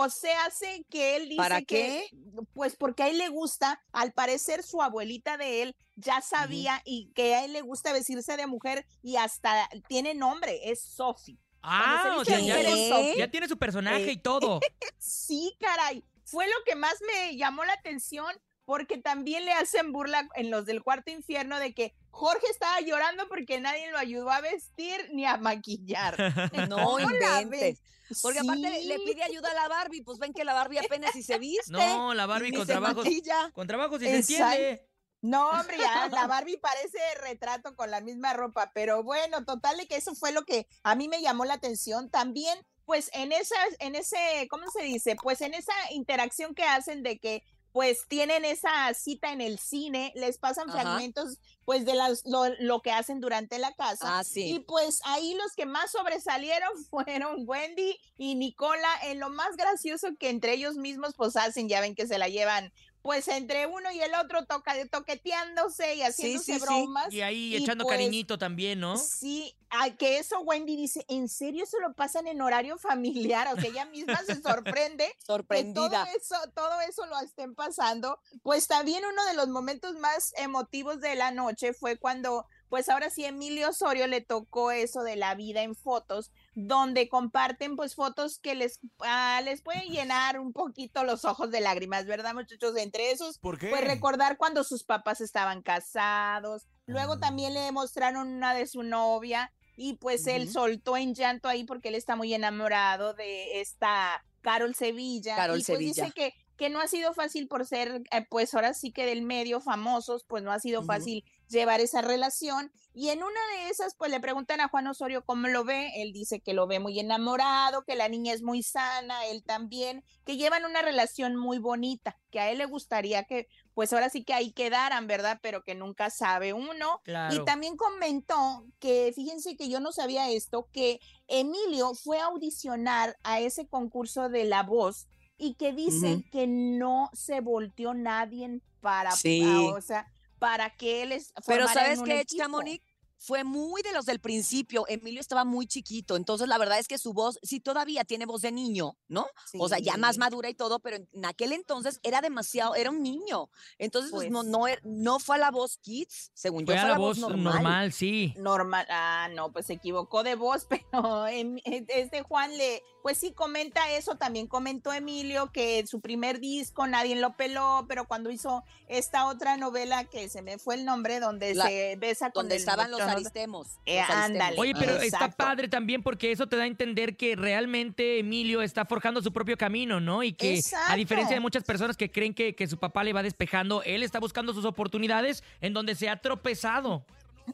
O sea, hace que él dice ¿Para que, pues porque a él le gusta, al parecer su abuelita de él ya sabía y que a él le gusta vestirse de mujer y hasta tiene nombre, es Sophie. Ah, o se sea, ya, mujer es Sophie. ya tiene su personaje Eh, y todo. Sí, caray. Fue lo que más me llamó la atención porque también le hacen burla en los del cuarto infierno de que Jorge estaba llorando porque nadie lo ayudó a vestir ni a maquillar. No ¿Cómo la inventes. Porque aparte le- pide ayuda a la Barbie, pues ven que la Barbie apenas si se viste. No, la Barbie con trabajos. Con trabajos, si se entiende. No, hombre, ya la Barbie parece retrato con la misma ropa, pero bueno, total de que eso fue lo que a mí me llamó la atención. También, pues en esa, en ese, ¿cómo se dice? Pues en esa interacción que hacen de que pues tienen esa cita en el cine, les pasan Ajá. fragmentos pues de las, lo, lo que hacen durante la casa. Ah, sí. Y pues ahí los que más sobresalieron fueron Wendy y Nicola en lo más gracioso que entre ellos mismos pues hacen, ya ven que se la llevan pues entre uno y el otro toca, toqueteándose y haciéndose sí, sí. bromas. Y ahí Y, echando pues, cariñito también, ¿no? Sí, a que eso Wendy dice, ¿en serio se lo pasan en horario familiar? O sea, ella misma se sorprende que todo Sorprendida. eso, todo eso lo estén pasando. Pues también uno de los momentos más emotivos de la noche fue cuando, pues ahora sí, Emilio Osorio le tocó eso de la vida en fotos, donde comparten pues fotos que les, ah, les pueden llenar un poquito los ojos de lágrimas, ¿verdad, muchachos? Entre esos, ¿Por qué? pues recordar cuando sus papás estaban casados. Luego también le mostraron una de su novia y pues él soltó en llanto ahí porque él está muy enamorado de esta Carol Sevilla. Carol y pues Sevilla. dice que, que no ha sido fácil por ser, eh, pues ahora sí que del medio famosos, pues no ha sido fácil llevar esa relación. Y en una de esas, pues le preguntan a Juan Osorio cómo lo ve. Él dice que lo ve muy enamorado, que la niña es muy sana, él también, que llevan una relación muy bonita, que a él le gustaría que, pues ahora sí que ahí quedaran, ¿verdad? Pero que nunca sabe uno. Claro. Y también comentó que, fíjense que yo no sabía esto, que Emilio fue a audicionar a ese concurso de La Voz y que dice que no se volteó nadie para, Sí. ah, o sea, para que él es, Pero ¿sabes equipo. Chamonix? Fue muy de los del principio. Emilio estaba muy chiquito, entonces la verdad es que su voz, sí todavía tiene voz de niño, ¿no? O sea, ya más madura y todo, pero en aquel entonces era demasiado, era un niño. Entonces, pues, no, Pues. no, er- no fue a la voz kids, según Fue yo, fue la a la voz normal. sí. normal. Ah, no, pues se equivocó de voz, pero em- este Juan le, pues sí comenta eso. También comentó Emilio que su primer disco nadie lo peló, pero cuando hizo esta otra novela que se me fue el nombre, donde La- se besa con donde el estaban los aristemos. Eh, los aristemos. ándale. Oye, pero está padre también porque eso te da a entender que realmente Emilio está forjando su propio camino, ¿no? Y que a diferencia de muchas personas que creen que, que su papá le va despejando, él está buscando sus oportunidades en donde se ha tropezado.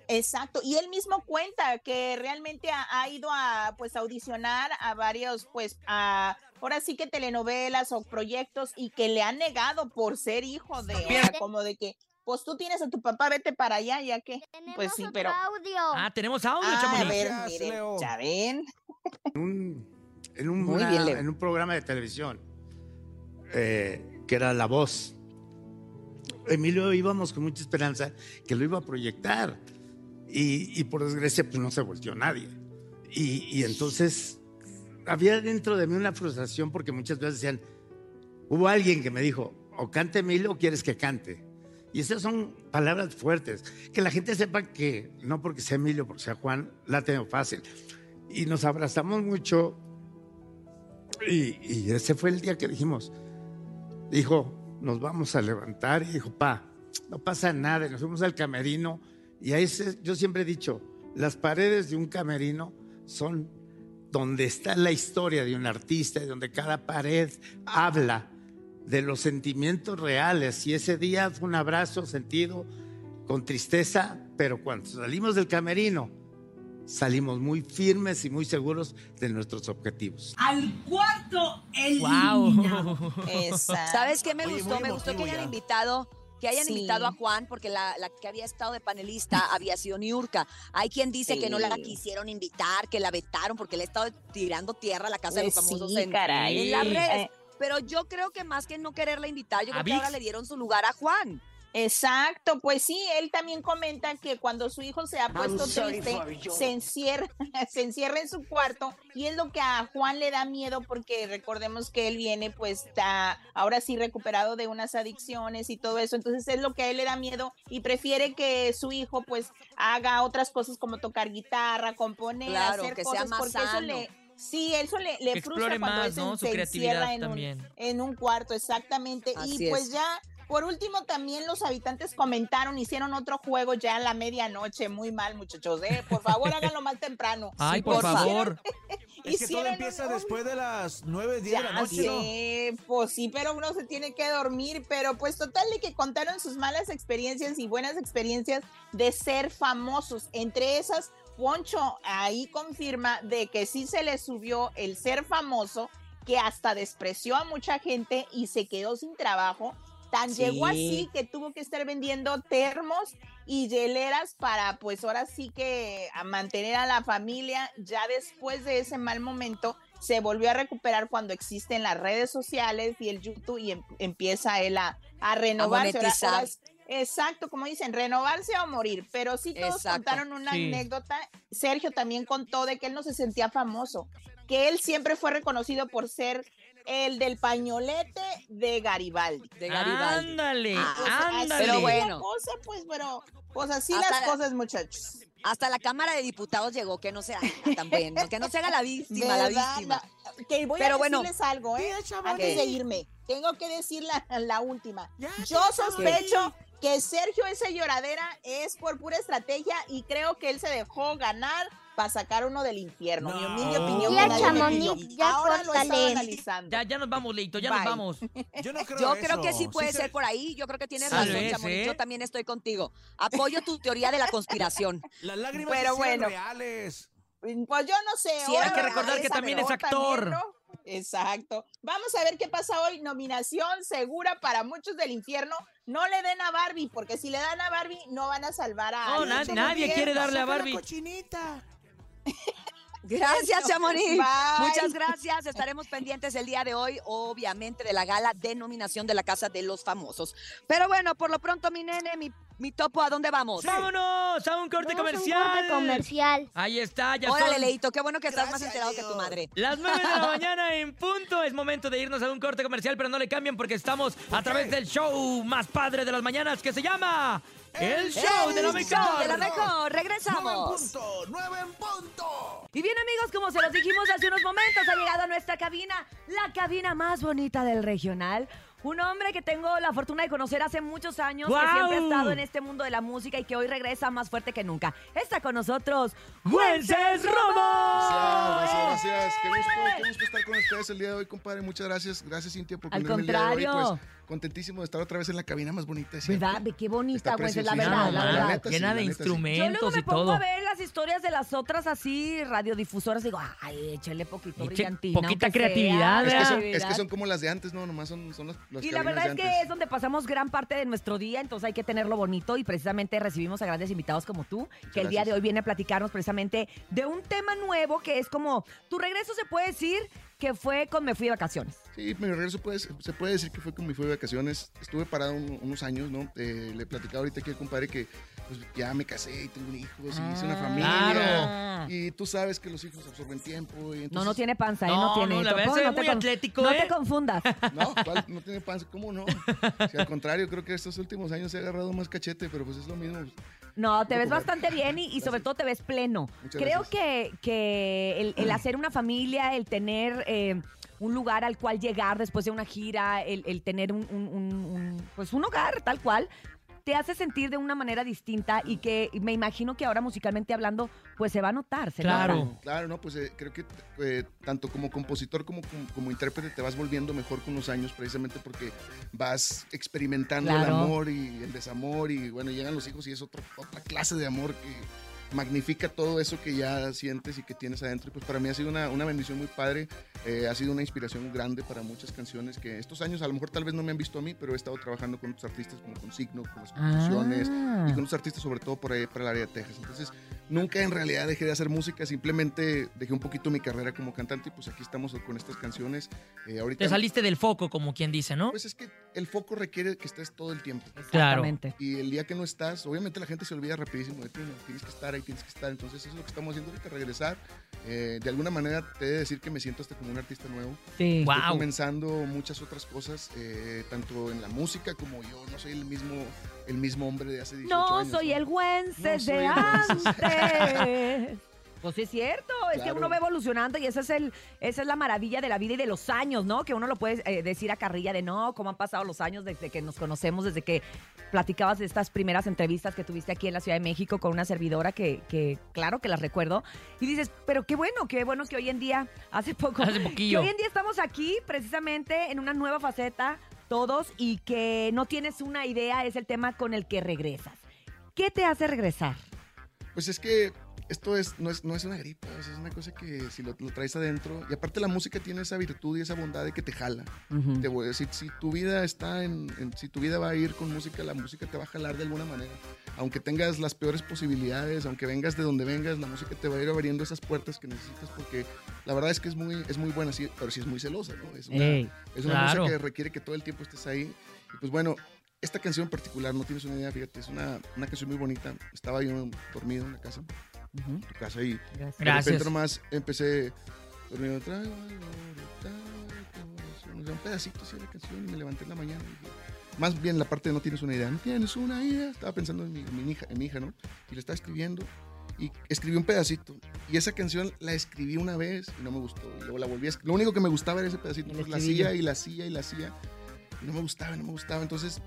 Exacto, y él mismo cuenta que realmente ha, ha ido a pues audicionar a varios pues a ahora sí que telenovelas o proyectos y que le han negado por ser hijo de, o sea, como de que pues tú tienes a tu papá, vete para allá, ya que pues sí, pero Ah, tenemos audio, Ah, a Chamonix. ver, Gracias, miren, Leo. ya ven. en un, en un, Muy una- bien, Leo. en un programa de televisión eh, que era La Voz. Emilio íbamos con mucha esperanza que lo iba a proyectar y, por desgracia pues no se volteó nadie. Y, entonces había dentro de mí una frustración porque muchas veces decían, hubo alguien que me dijo, o cante Emilio o quieres que cante. Y esas son palabras fuertes. Que la gente sepa que no porque sea Emilio, porque sea Juan, la tengo fácil. Y nos abrazamos mucho. Y, y ese fue el día que dijimos, dijo, nos vamos a levantar. Y dijo, pa, no pasa nada. Y nos fuimos al camerino. Y ahí se- yo siempre he dicho, las paredes de un camerino son donde está la historia de un artista y donde cada pared habla de los sentimientos reales. Y ese día fue un abrazo sentido con tristeza, pero cuando salimos del camerino, salimos muy firmes y muy seguros de nuestros objetivos. Al cuarto Wow. ¿Sabes qué me Oye, gustó? Me gustó que hayan ya. invitado que hayan Sí. invitado a Juan, porque la, la que había estado de panelista había sido Niurka. Hay quien dice que no la quisieron invitar, que la vetaron porque le ha estado tirando tierra a la casa de los Pues famosos sí, en, caray. en las redes. Eh. Pero yo creo que más que no quererla invitar, yo ¿A creo que ahora le dieron su lugar a Juan. Exacto, pues sí, él también comenta que cuando su hijo se ha puesto sorry triste, se encierra, se encierra en su cuarto y es lo que a Juan le da miedo porque recordemos que él viene pues está ahora sí recuperado de unas adicciones y todo eso, entonces es lo que a él le da miedo y prefiere que su hijo pues haga otras cosas como tocar guitarra, componer, Claro, hacer que sea cosas más porque eso sano. le Sí, eso le, frustra cuando más, se-. Su se creatividad encierra en un, también. en un cuarto, exactamente. Así y pues es. ya, por último, también los habitantes comentaron, hicieron otro juego ya a la medianoche. Muy mal, muchachos, ¿eh? Por favor, háganlo más temprano. Ay, Sí, por pues, favor. Es que todo empieza un- después de las 9, 10 de la noche, ¿no? pues sí, pero uno se tiene que dormir, pero pues total de que contaron sus malas experiencias y buenas experiencias de ser famosos. Entre esas, Poncho ahí confirma de que sí se le subió el ser famoso, que hasta despreció a mucha gente y se quedó sin trabajo. Tan Sí. llegó así que tuvo que estar vendiendo termos y hieleras para pues ahora sí que a mantener a la familia. Ya después de ese mal momento se volvió a recuperar cuando existen las redes sociales y el YouTube y em- empieza él a, a renovarse. Ahora- monetizar. ahora es- exacto, como dicen, renovarse o morir. Pero sí todos Exacto. contaron una Sí. anécdota. Sergio también contó de que él no se sentía famoso, que él siempre fue reconocido por ser el del pañolete de Garibaldi. De Garibaldi. Ándale, Ah, ándale. Pero la bueno. cosa, pues, pero pues así Hasta- las cosas, muchachos. Hasta la Cámara de Diputados llegó, que no se haga también, ¿no? que no se haga la víctima, la víctima. La- que voy Pero a bueno. decirles algo, ¿eh? Antes de irme, tengo que decir la, la última. Yo sospecho que Sergio esa lloradera es por pura estrategia y creo que él se dejó ganar para sacar uno del infierno. Mi humilde opinión. Ya, nadie Chamonix, ya Ahora lo he analizando. Ya, ya nos vamos, Leito, ya nos vamos. Yo no creo Yo eso. creo que sí puede se- ser por ahí. Yo creo que tienes razón, vez, Chamonix. ¿eh? Yo también estoy contigo. Apoyo tu teoría de la conspiración. Las lágrimas Pero bueno. reales. Pues yo no sé. Sí, hay que recordar que también es actor. también, ¿no? Exacto. Vamos a ver qué pasa hoy. Nominación segura para muchos del infierno. No le den a Barbie, porque si le dan a Barbie, no van a salvar a No, nadie digo. quiere darle a Saca la Barbie. cochinita. Gracias, Chamonix. Muchas gracias. Estaremos pendientes el día de hoy, obviamente, de la gala de nominación de la Casa de los Famosos. Pero bueno, por lo pronto, mi nene, mi, mi topo, ¿a dónde vamos? ¡Vámonos! ¡A un corte Vamos a un comercial! corte comercial. Ahí está, ya Órale, son Leito, qué bueno que estás más enterado que tu madre. las 9 de la mañana en punto. Es momento de irnos a un corte comercial, pero no le cambien porque estamos a través del show más padre de las mañanas que se llama... El Show de la El show Mejor. de la mejor. ¡Nueve en Regresamos. punto! ¡Nueve en punto! Y bien amigos, como se los dijimos hace unos momentos, ha llegado a nuestra cabina, la cabina más bonita del regional. Un hombre que tengo la fortuna de conocer hace muchos años, que ¡Guau! siempre ha estado en este mundo de la música y que hoy regresa más fuerte que nunca. Está con nosotros, ¡Wences Romo! gracias, gracias. Qué gusto, qué gusto estar con ustedes el día de hoy, compadre. Muchas gracias. Gracias, Cintia, por Al ponerme el día de hoy. contrario. Pues, contentísimo de estar otra vez en la cabina más bonita. siempre. ¿Verdad? Ve Qué bonita, güey, es la verdad, la verdad. neta, sí, llena la de neta, sí. Yo luego instrumentos me y pongo todo. a ver las historias de las otras así radiodifusoras y digo, ay, échale poquito Eche brillantina. poquita sea, creatividad, de Es que, son, verdad. es que son como las de antes, ¿no? Nomás son, son las, las Y la verdad es que antes. es donde pasamos gran parte de nuestro día, entonces hay que tenerlo bonito y precisamente recibimos a grandes invitados como tú, que el día de hoy viene a platicarnos precisamente de un tema nuevo que es como tu regreso se puede decir que fue con Me Fui de Vacaciones. Sí, mi regreso puede, se puede decir que fue como mi fue de vacaciones. Estuve parado un- unos años, ¿no? Eh, le platicaba ahorita aquí al compadre que pues, ya me casé y tengo un hijo, sí, hice una Ah, familia. claro. Y tú sabes que los hijos absorben tiempo. Y entonces, No, no tiene panza, ¿eh? No, No, tiene. no, la verdad ve no muy con- atlético, No ¿eh? te confundas. No, ¿cuál? no tiene panza, ¿cómo no? Si al contrario, creo que estos últimos años se ha agarrado más cachete, pero pues es lo mismo. No, te ves bastante bien y, y sobre todo te ves pleno. Muchas Creo gracias. que, que el, el hacer una familia, el tener eh, un lugar al cual llegar después de una gira, el, el tener un, un- un- un, pues un hogar tal cual, te hace sentir de una manera distinta y que me imagino que ahora musicalmente hablando, pues se va a notar. Se nota. Claro, no, pues eh, creo que eh, tanto como compositor como, como, como intérprete te vas volviendo mejor con los años precisamente porque vas experimentando el Claro. amor y el desamor y bueno, llegan los hijos y es otra, otra clase de amor que magnifica todo eso que ya sientes y que tienes adentro. Y pues para mí ha sido una, una bendición muy padre, eh, ha sido una inspiración grande para muchas canciones que estos años a lo mejor tal vez no me han visto a mí, pero he estado trabajando con otros artistas como con Signo, con las composiciones Ah. y con otros artistas sobre todo por ahí, para el área de Texas. Entonces nunca en realidad dejé de hacer música, simplemente dejé un poquito mi carrera como cantante y pues aquí estamos con estas canciones. Eh, ahorita Te saliste del foco, como quien dice, ¿no? Pues es que el foco requiere que estés todo el tiempo. Claro. Y el día que no estás, obviamente la gente se olvida rapidísimo de ti, ¿no? tienes que estar ahí, tienes que estar. Entonces eso es lo que estamos haciendo ahorita, regresar. Eh, de alguna manera te he de decir que me siento hasta como un artista nuevo. Sí. Estoy comenzando muchas otras cosas, eh, tanto en la música como yo no soy el mismo, el mismo hombre de hace 18 No años. soy el Güences No soy de el Güences. antes. Pues sí es cierto, es que uno va evolucionando y esa es el, esa es la maravilla de la vida y de los años, ¿no? Que uno lo puede eh, decir a carrilla de no, cómo han pasado los años desde que nos conocemos, desde que platicabas de estas primeras entrevistas que tuviste aquí en la Ciudad de México con una servidora que, que claro que las recuerdo. Y dices, pero qué bueno, qué bueno que hoy en día, hace poco, Hace poquillo. que hoy en día estamos aquí precisamente en una nueva faceta todos y que no tienes una idea, es el tema con el que regresas. ¿Qué te hace regresar? Pues es que esto es, no, es, no es una gripa, es una cosa que si lo, lo traes adentro, y aparte la música tiene esa virtud y esa bondad de que te jala. Ujú. Te voy a decir, si tu vida está en, en- si tu vida va a ir con música, la música te va a jalar de alguna manera. Aunque tengas las peores posibilidades, aunque vengas de donde vengas, la música te va a ir abriendo esas puertas que necesitas porque la verdad es que es muy, es muy buena, sí, pero sí es muy celosa, ¿no? Es una, Ey, es una claro. música que requiere que todo el tiempo estés ahí. Y pues bueno, esta canción en particular, no tienes una idea, fíjate, es una, una canción muy bonita. Estaba yo dormido en la casa, en tu casa, y Gracias. de repente nomás empecé dormido. Corazón, un pedacito así de la canción y me levanté en la mañana. y dije, más bien la parte de no tienes una idea. No tienes una idea. Estaba pensando en mi, en mi hija, en mi hija, ¿no? Y la estaba escribiendo y escribí un pedacito. Y esa canción la escribí una vez y no me gustó. Y luego la volví a escribir. Lo único que me gustaba era ese pedacito. Entonces la hacía y la hacía y la hacía. Y no me gustaba, no me gustaba. Entonces,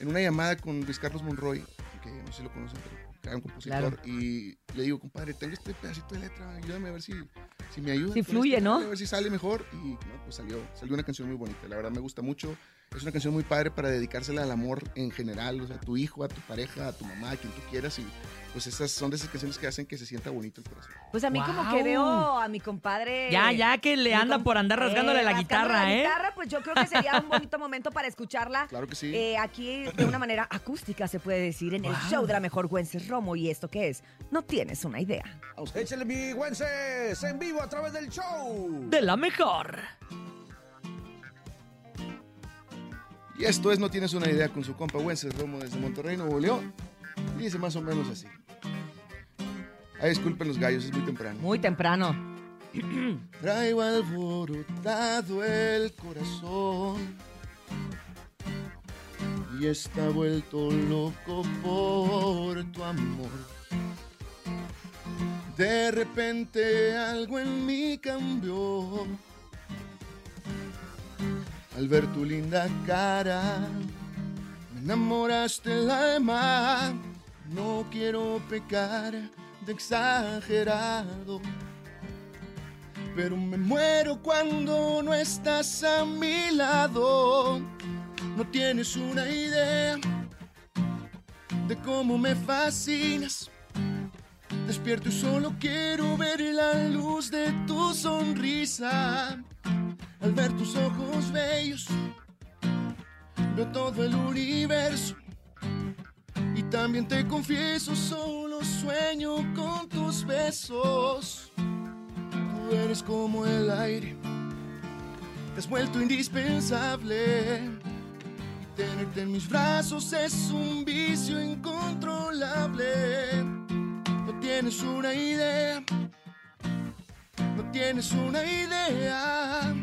en una llamada con Luis Carlos Monroy, que no sé si lo conocen, pero era un compositor, Claro. y le digo, compadre, tengo este pedacito de letra, ayúdame a ver si, si me ayuda. Si fluye, esto, ¿no? A ver si sale mejor. Y no, pues salió, salió una canción muy bonita. La verdad me gusta mucho. Es una canción muy padre para dedicársela al amor en general, o sea, a tu hijo, a tu pareja, a tu mamá, a quien tú quieras. Y pues esas son de esas canciones que hacen que se sienta bonito el corazón. Pues a mí como que veo a mi compadre. Ya, ya que le anda por andar rasgándole la rasgándole guitarra, la ¿eh? guitarra, pues yo creo que sería un bonito momento para escucharla. Claro que sí. eh, aquí de una manera acústica se puede decir en el show de la mejor Güences Romo. ¿Y esto qué es? No tienes una idea. Échale mi Güences en vivo a través del show. De la mejor. Y esto es No Tienes una idea con su compa Wences Romo desde Monterrey, Nuevo León. Y dice más o menos así. Ay, disculpen los gallos, es muy temprano. Muy temprano. Traigo alborotado el corazón y está vuelto loco por tu amor. De repente algo en mí cambió. Al ver tu linda cara, me enamoraste el alma. No quiero pecar de exagerado. Pero me muero cuando no estás a mi lado. No tienes una idea de cómo me fascinas. Despierto y solo quiero ver la luz de tu sonrisa. Al ver tus ojos bellos, veo todo el universo. Y también te confieso, solo sueño con tus besos. Tú eres como el aire te has vuelto indispensable. Y tenerte en mis brazos es un vicio incontrolable. No tienes una idea, no tienes una idea.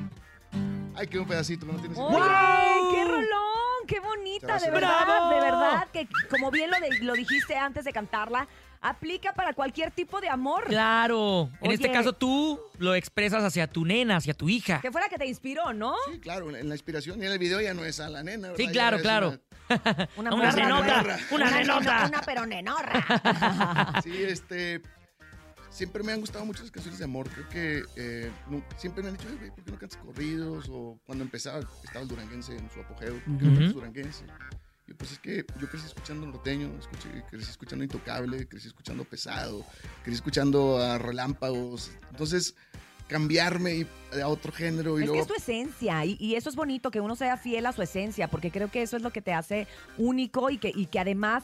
Ay, qué un pedacito, que no tienes ¡Oye, qué rolón! ¡Qué bonita! De verdad, ¡Bravo! de verdad, que como bien lo, de- lo dijiste antes de cantarla, aplica para cualquier tipo de amor. Claro. En este caso tú lo expresas hacia tu nena, hacia tu hija. Que fue la que te inspiró, ¿no? Sí, claro, en la inspiración y en el video ya no es a la nena. ¿verdad? Sí, Ya claro, es claro. Una, Una nenota, güey. una nenota. Una pero nenorra. Sí, este. Siempre me han gustado mucho las canciones de amor. Creo que eh, siempre me han dicho, "Ay, güey, ¿por qué no cantas corridos? O cuando empezaba, estaba el duranguense en su apogeo. ¿Por qué no cantas duranguense? Y pues es que yo crecí escuchando norteño, escuché- crecí escuchando Intocable, crecí escuchando Pesado, crecí escuchando a Relámpagos. Entonces, cambiarme y- a otro género y Es que es tu esencia y, y eso es bonito, que uno sea fiel a su esencia, porque creo que eso es lo que te hace único y que, y que además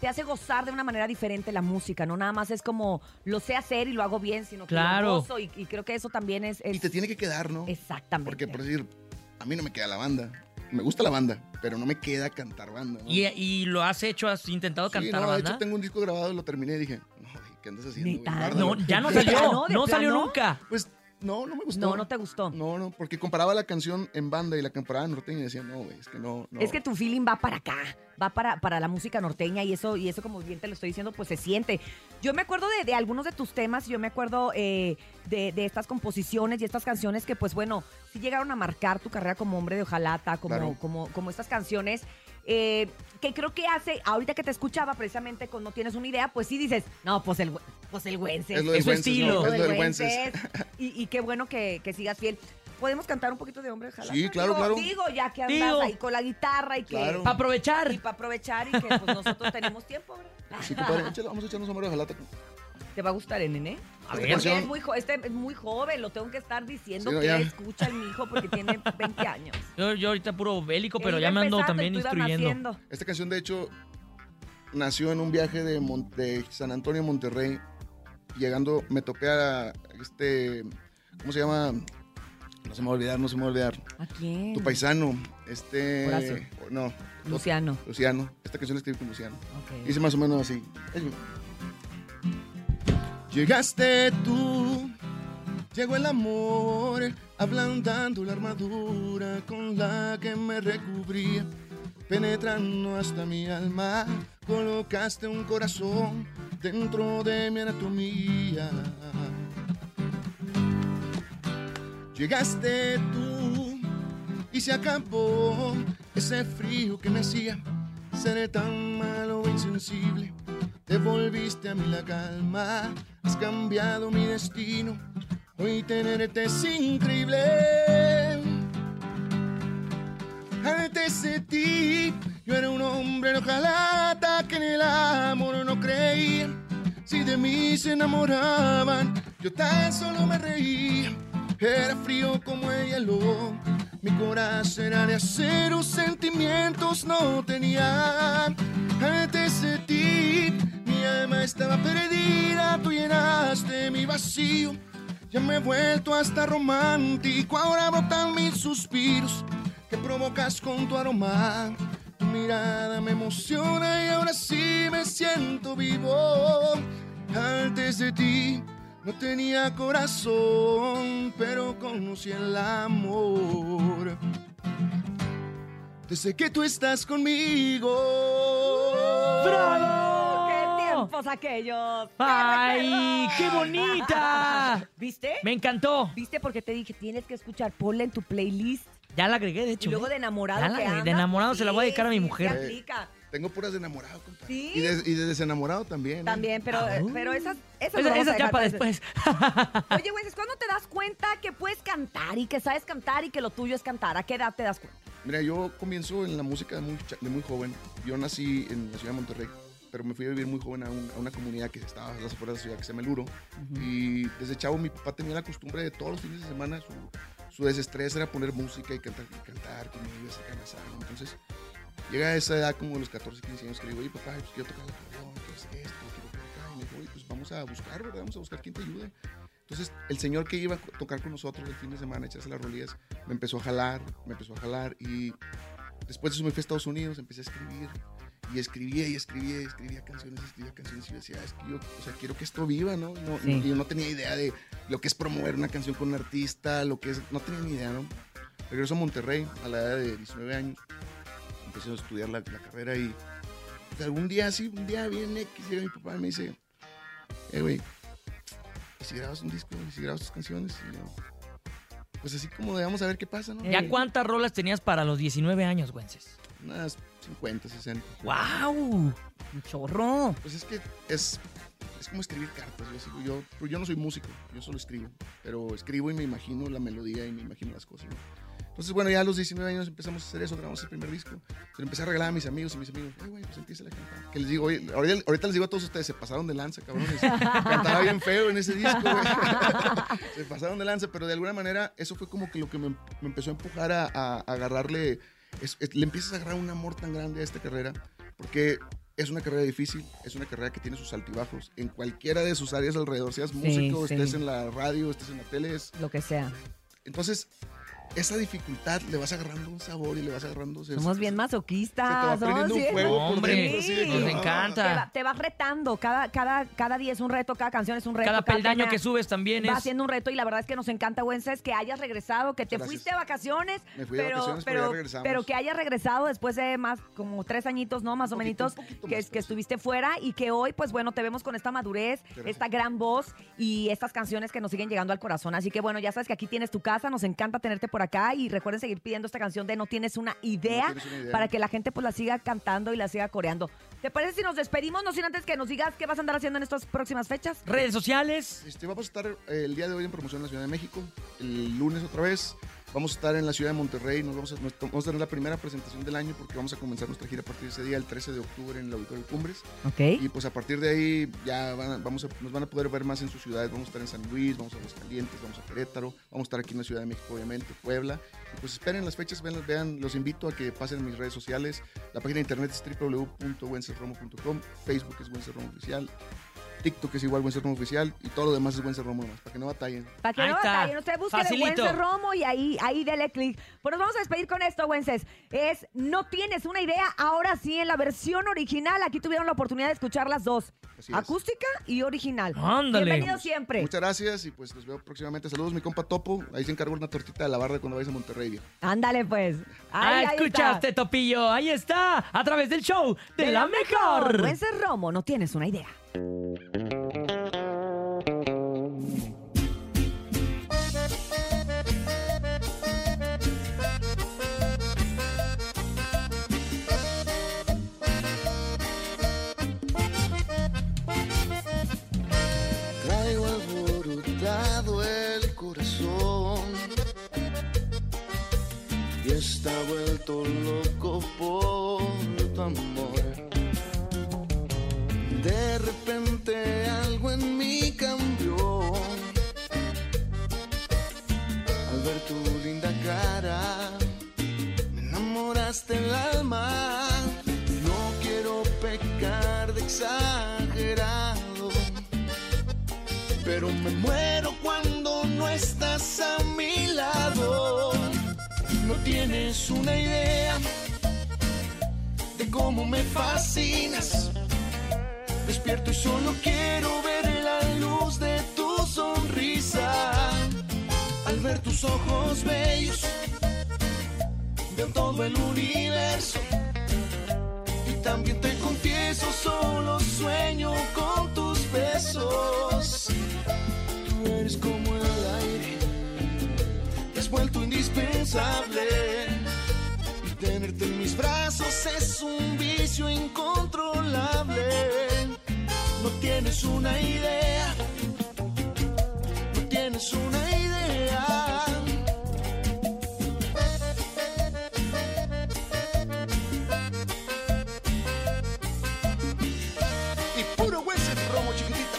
te hace gozar de una manera diferente la música, no nada más es como lo sé hacer y lo hago bien, sino que Claro. lo gozo y, y creo que eso también es... es- Y te tiene que quedar, ¿no? Exactamente. Porque, por decir, a mí no me queda la banda. Me gusta la banda, pero no me queda cantar banda. ¿no? ¿Y, y lo has hecho? ¿Has intentado Sí, cantar no, de banda? hecho tengo un disco grabado, lo terminé y dije, no, ¿qué andas haciendo? güey? Guárdalo". No, ya no salió, no salió nunca. Pues no, no me gustó. No, no te gustó. No, no, porque comparaba la canción en banda y la comparaba en norteña y decía, no, güey, es que no, no. Es que tu feeling va para acá, va para, para la música norteña y eso, y eso como bien te lo estoy diciendo, pues se siente. Yo me acuerdo de, de algunos de tus temas, yo me acuerdo eh, de, de estas composiciones y estas canciones que pues bueno, sí llegaron a marcar tu carrera como hombre de ojalata, como, Claro. como, como estas canciones. Eh, que creo que hace, ahorita que te escuchaba precisamente con No Tienes una idea, pues sí dices, no, pues el, pues el Güences. Es lo del Es su estilo. ¿no? Es lo del. Güences. Y, y qué bueno que, que sigas fiel. ¿Podemos cantar un poquito de hombre de ojalata? Sí, claro, Digo- claro. Digo, ya que andas Digo. ahí con la guitarra y que... Claro. Para aprovechar. Y para aprovechar y que pues, nosotros tenemos tiempo, ¿verdad? Sí, compadre, échale, vamos a echarnos un de jalata. ¿Te va a gustar el nene? A Esta ver. Porque canción- es muy, este es muy joven, lo tengo que estar diciendo Sí, no, que ya. escucha el mi hijo porque tiene 20 años. Yo, yo ahorita puro bélico, pero Él ya me ando también instruyendo. naciendo. Esta canción, de hecho, nació en un viaje de, Mon- de San Antonio a Monterrey. Llegando, me topé a este. ¿Cómo se llama? No se me va a olvidar, no se me va a olvidar. ¿A quién? Tu paisano, este. Horacio. No. Luciano. Luciano. Esta canción la escribí con Luciano. Ok. Dice más o menos así. Es mi- Llegaste tú, llegó el amor, ablandando la armadura con la que me recubría, penetrando hasta mi alma, colocaste un corazón dentro de mi anatomía. Llegaste tú y se acabó ese frío que me hacía ser tan malo e insensible. Te volviste a mí la calma, has cambiado mi destino. Hoy tenerte es increíble. Antes de ti, yo era un hombre de hojalata que en el amor no creía. Si de mí se enamoraban, yo tan solo me reía. Era frío como el hielo, mi corazón era de acero, sentimientos no tenía. Estaba perdida, tú llenaste mi vacío. Ya me he vuelto hasta romántico, ahora brotan mis suspiros que provocas con tu aroma. Tu mirada me emociona y ahora sí me siento vivo. Antes de ti no tenía corazón, pero conocí el amor. Desde que tú estás conmigo. ¡Bravo! ¡Qué tiempos aquellos! ¡Qué ¡Ay, qué bonita! ¿Viste? Me encantó. ¿Viste? Porque te dije, tienes que escuchar, ponla en tu playlist. Ya la agregué, de hecho. Y luego ¿eh? de enamorado Ya la que agregué, de enamorado se la voy a dedicar a mi mujer. aplica. Tengo puras de enamorado, compadre. ¿Sí? Y de, y de desenamorado también. ¿eh? También, pero, Ah. pero esas, esas, Esa- las vamos esa a ya para después. Oye, güey, ¿cuándo te das cuenta que puedes cantar y que sabes cantar y que lo tuyo es cantar? ¿A qué edad te das cuenta? Mira, yo comienzo en la música de muy, de muy joven. Yo nací en la ciudad de Monterrey, pero me fui a vivir muy joven a, un- a una comunidad que estaba a las afueras de la ciudad que se llama El Uro. Y desde chavo mi papá tenía la costumbre de todos los fines de semana, su, su desestrés era poner música y cantar, y cantar conmigo y hacer canasado. Entonces, llega a esa edad como de los 14, 15 años que le digo, oye papá, pues quiero tocar el acordeón, quiero hacer esto, quiero tocar acá. Y me dijo, oye, pues vamos a buscar, ¿verdad? Vamos a buscar quién te ayude. Entonces, el señor que iba a tocar con nosotros el fin de semana, echarse las rolillas, me empezó a jalar, me empezó a jalar y después de eso me fui a Estados Unidos, empecé a escribir y escribía y escribía y escribía canciones, escribía canciones y yo decía, es que yo, o sea, quiero que esto viva, ¿no? No- Sí. y yo no tenía idea de lo que es promover una canción con un artista, lo que es, no tenía ni idea, ¿no? Regreso a Monterrey a la edad de 19 años, empecé a estudiar la, la carrera y pues, algún día así, un día X, llega mi papá y me dice, eh, güey, ¿y si grabas un disco? ¿Y si grabas tus canciones? Y yo, pues así como de vamos a ver qué pasa, ¿no? ¿Ya cuántas rolas tenías para los 19 años, Güences? Unas 50, 60. ¡Wow! Un chorro. Pues es que es, es como escribir cartas. Yo, yo, yo no soy músico, yo solo escribo. Pero escribo y me imagino la melodía y me imagino las cosas. ¿no? Entonces, bueno, ya a los 19 años empezamos a hacer eso, grabamos el primer disco. Se lo empecé a regalar a mis amigos y mis amigos, "Ay, güey, pues empieza a cantar. Que les digo, oye, ahorita, ahorita les digo a todos ustedes, se pasaron de lanza, cabrones. Cantaba bien feo en ese disco, güey. se pasaron de lanza, pero de alguna manera eso fue como que lo que me, me empezó a empujar a, a- a agarrarle, es- es- le empiezas a agarrar un amor tan grande a esta carrera, porque es una carrera difícil, es una carrera que tiene sus altibajos en cualquiera de sus áreas alrededor, seas Sí, músico, sí. estés en la radio, estés en la tele, es- Lo que sea. entonces, esa dificultad le vas agarrando un sabor y le vas agarrando... se- Somos se- bien masoquistas. se te va nos ah, encanta. Te, va- te vas retando. Cada, cada, cada día es un reto, cada canción es un reto. Cada peldaño que subes también Va es... siendo un reto y la verdad es que nos encanta, Wences, que hayas regresado, que te Gracias. fuiste de vacaciones. Me fui de pero, vacaciones, pero ya regresamos. pero que hayas regresado después de más, como tres añitos, ¿no? Más o menos, que, que estuviste fuera y que hoy, pues bueno, te vemos con esta madurez, Gracias. esta gran voz y estas canciones que nos siguen llegando al corazón. Así que bueno, ya sabes que aquí tienes tu casa, nos encanta tenerte por acá y recuerden seguir pidiendo esta canción de No tienes una idea, No tienes una idea. para que la gente pues la siga cantando y la siga coreando. ¿Te parece si nos despedimos? No sin antes que nos digas qué vas a andar haciendo en estas próximas fechas. Redes sociales. Este, vamos a estar eh, el día de hoy en promoción en la Ciudad de México, el lunes otra vez. Vamos a estar en la Ciudad de Monterrey, nos vamos a, nos- vamos a tener la primera presentación del año porque vamos a comenzar nuestra gira a partir de ese día, el 13 de octubre en el Auditorio Cumbres. Ok. Y pues a partir de ahí ya van vamos a- nos van a poder ver más en sus ciudades. Vamos a estar en San Luis, vamos a Aguascalientes, vamos a Querétaro, vamos a estar aquí en la Ciudad de México, obviamente, Puebla. Y pues esperen las fechas, vean, vean, los invito a que pasen en mis redes sociales. La página de internet es www.wencerromo.com, Facebook es Wencerromo Oficial, TikTok es igual Wencerromo Oficial y todo lo demás es Wencerromo nomás, para que no batallen. Para que Ahí no está. batallen, usted busque de Facilito. Wences Romo y ahí, ahí dele clic. Pues nos vamos a despedir con esto, Wences. Es No tienes una idea, ahora sí, en la versión original. Aquí tuvieron la oportunidad de escuchar las dos. Así es. Acústica y original. Ándale. Bienvenido siempre. Muchas gracias y pues los veo próximamente. Saludos, mi compa Topo. Ahí se encargó una tortita de la barra cuando vayas a Monterrey. viejo. Ándale, pues. Ah, Ahí, ahí escuchaste, está. Topillo. Ahí está. A través del show de, la, mejor. Wences Romo, no tienes una idea. Traigo alborotado el corazón y está vuelto loco por repente algo en mí cambió al ver tu linda cara. Me enamoraste el alma. No quiero pecar de exagerado pero me muero cuando no estás a mi lado. No tienes una idea de cómo me fascinas. Y solo quiero ver la luz de tu sonrisa. Al ver tus ojos bellos, veo todo el universo. Y también te confieso, solo sueño con tus besos. Tú eres como el aire, te has vuelto indispensable. Y tenerte en mis brazos es un vicio incontrolable. No tienes una idea, no tienes una idea. Y puro hueso de romo chiquitita.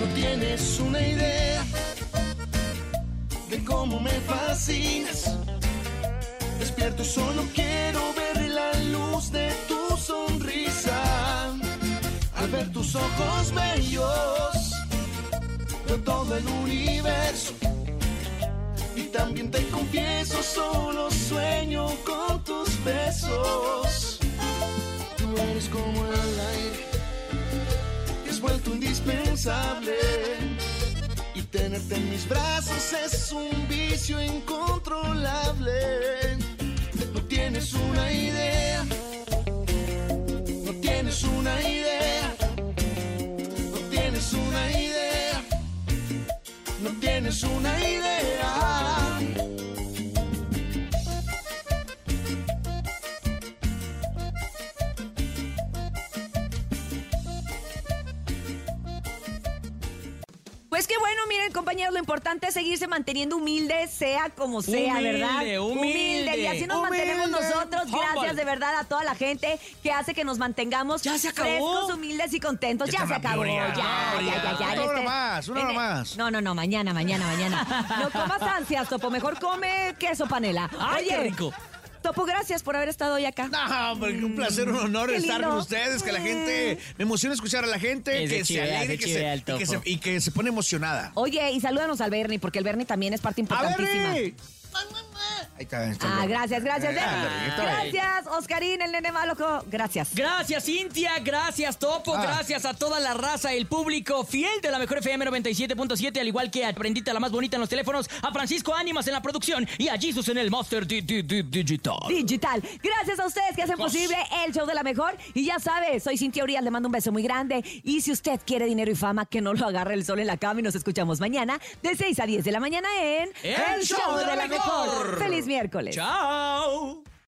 No tienes una idea de cómo me fascinas. Despierto solo quiero tus ojos bellos, veo todo el universo. Y también te confieso, solo sueño con tus besos. Tú eres como el aire, has vuelto indispensable. Y tenerte en mis brazos es un vicio incontrolable. No tienes una idea, no tienes una idea, tienes una idea. Compañeros, lo importante es seguirse manteniendo humilde, sea como sea, Humilde, ¿verdad? humilde. Y así nos mantenemos Humilde. nosotros. Gracias de verdad a toda la gente que hace que nos mantengamos ¿Ya se acabó? frescos, humildes y contentos. Ya, Ya se acabó. Gloria, Ya, ya, ya, ya. Una hora Este- más, una hora más. No, no, no, mañana, mañana, mañana. No comas ansias, Topo. Mejor come queso panela. ¡Ay, Oye, qué rico! Topo, gracias por haber estado hoy acá. No, hombre, un placer, un honor Qué estar lindo. con ustedes, que la gente, me emociona escuchar a la gente, Es de que se chivea, alegre de que chivea se- el y, que se, topo. y que se pone emocionada. Oye, y salúdanos al Bernie, porque el Bernie también es parte ¡A importantísima. ver! Ahí está, ahí está Ah, el- gracias, gracias, Eh. Gracias, Oscarín, el nene maloco. Gracias. Gracias, Cintia. Gracias, Topo. Ah. Gracias a toda la raza, el público fiel de la mejor FM 97.7, al igual que a Prendita, la más bonita en los teléfonos, a Francisco Ánimas en la producción y a Jesus en el Master di- di- di- Digital. Digital. Gracias a ustedes que hacen posible el show de la mejor. Y ya sabes, soy Cintia Urias, le mando un beso muy grande. Y si usted quiere dinero y fama, que no lo agarre el sol en la cama y nos escuchamos mañana de 6 a 10 de la mañana en El Show de la Mejor. Feliz miércoles. Chao.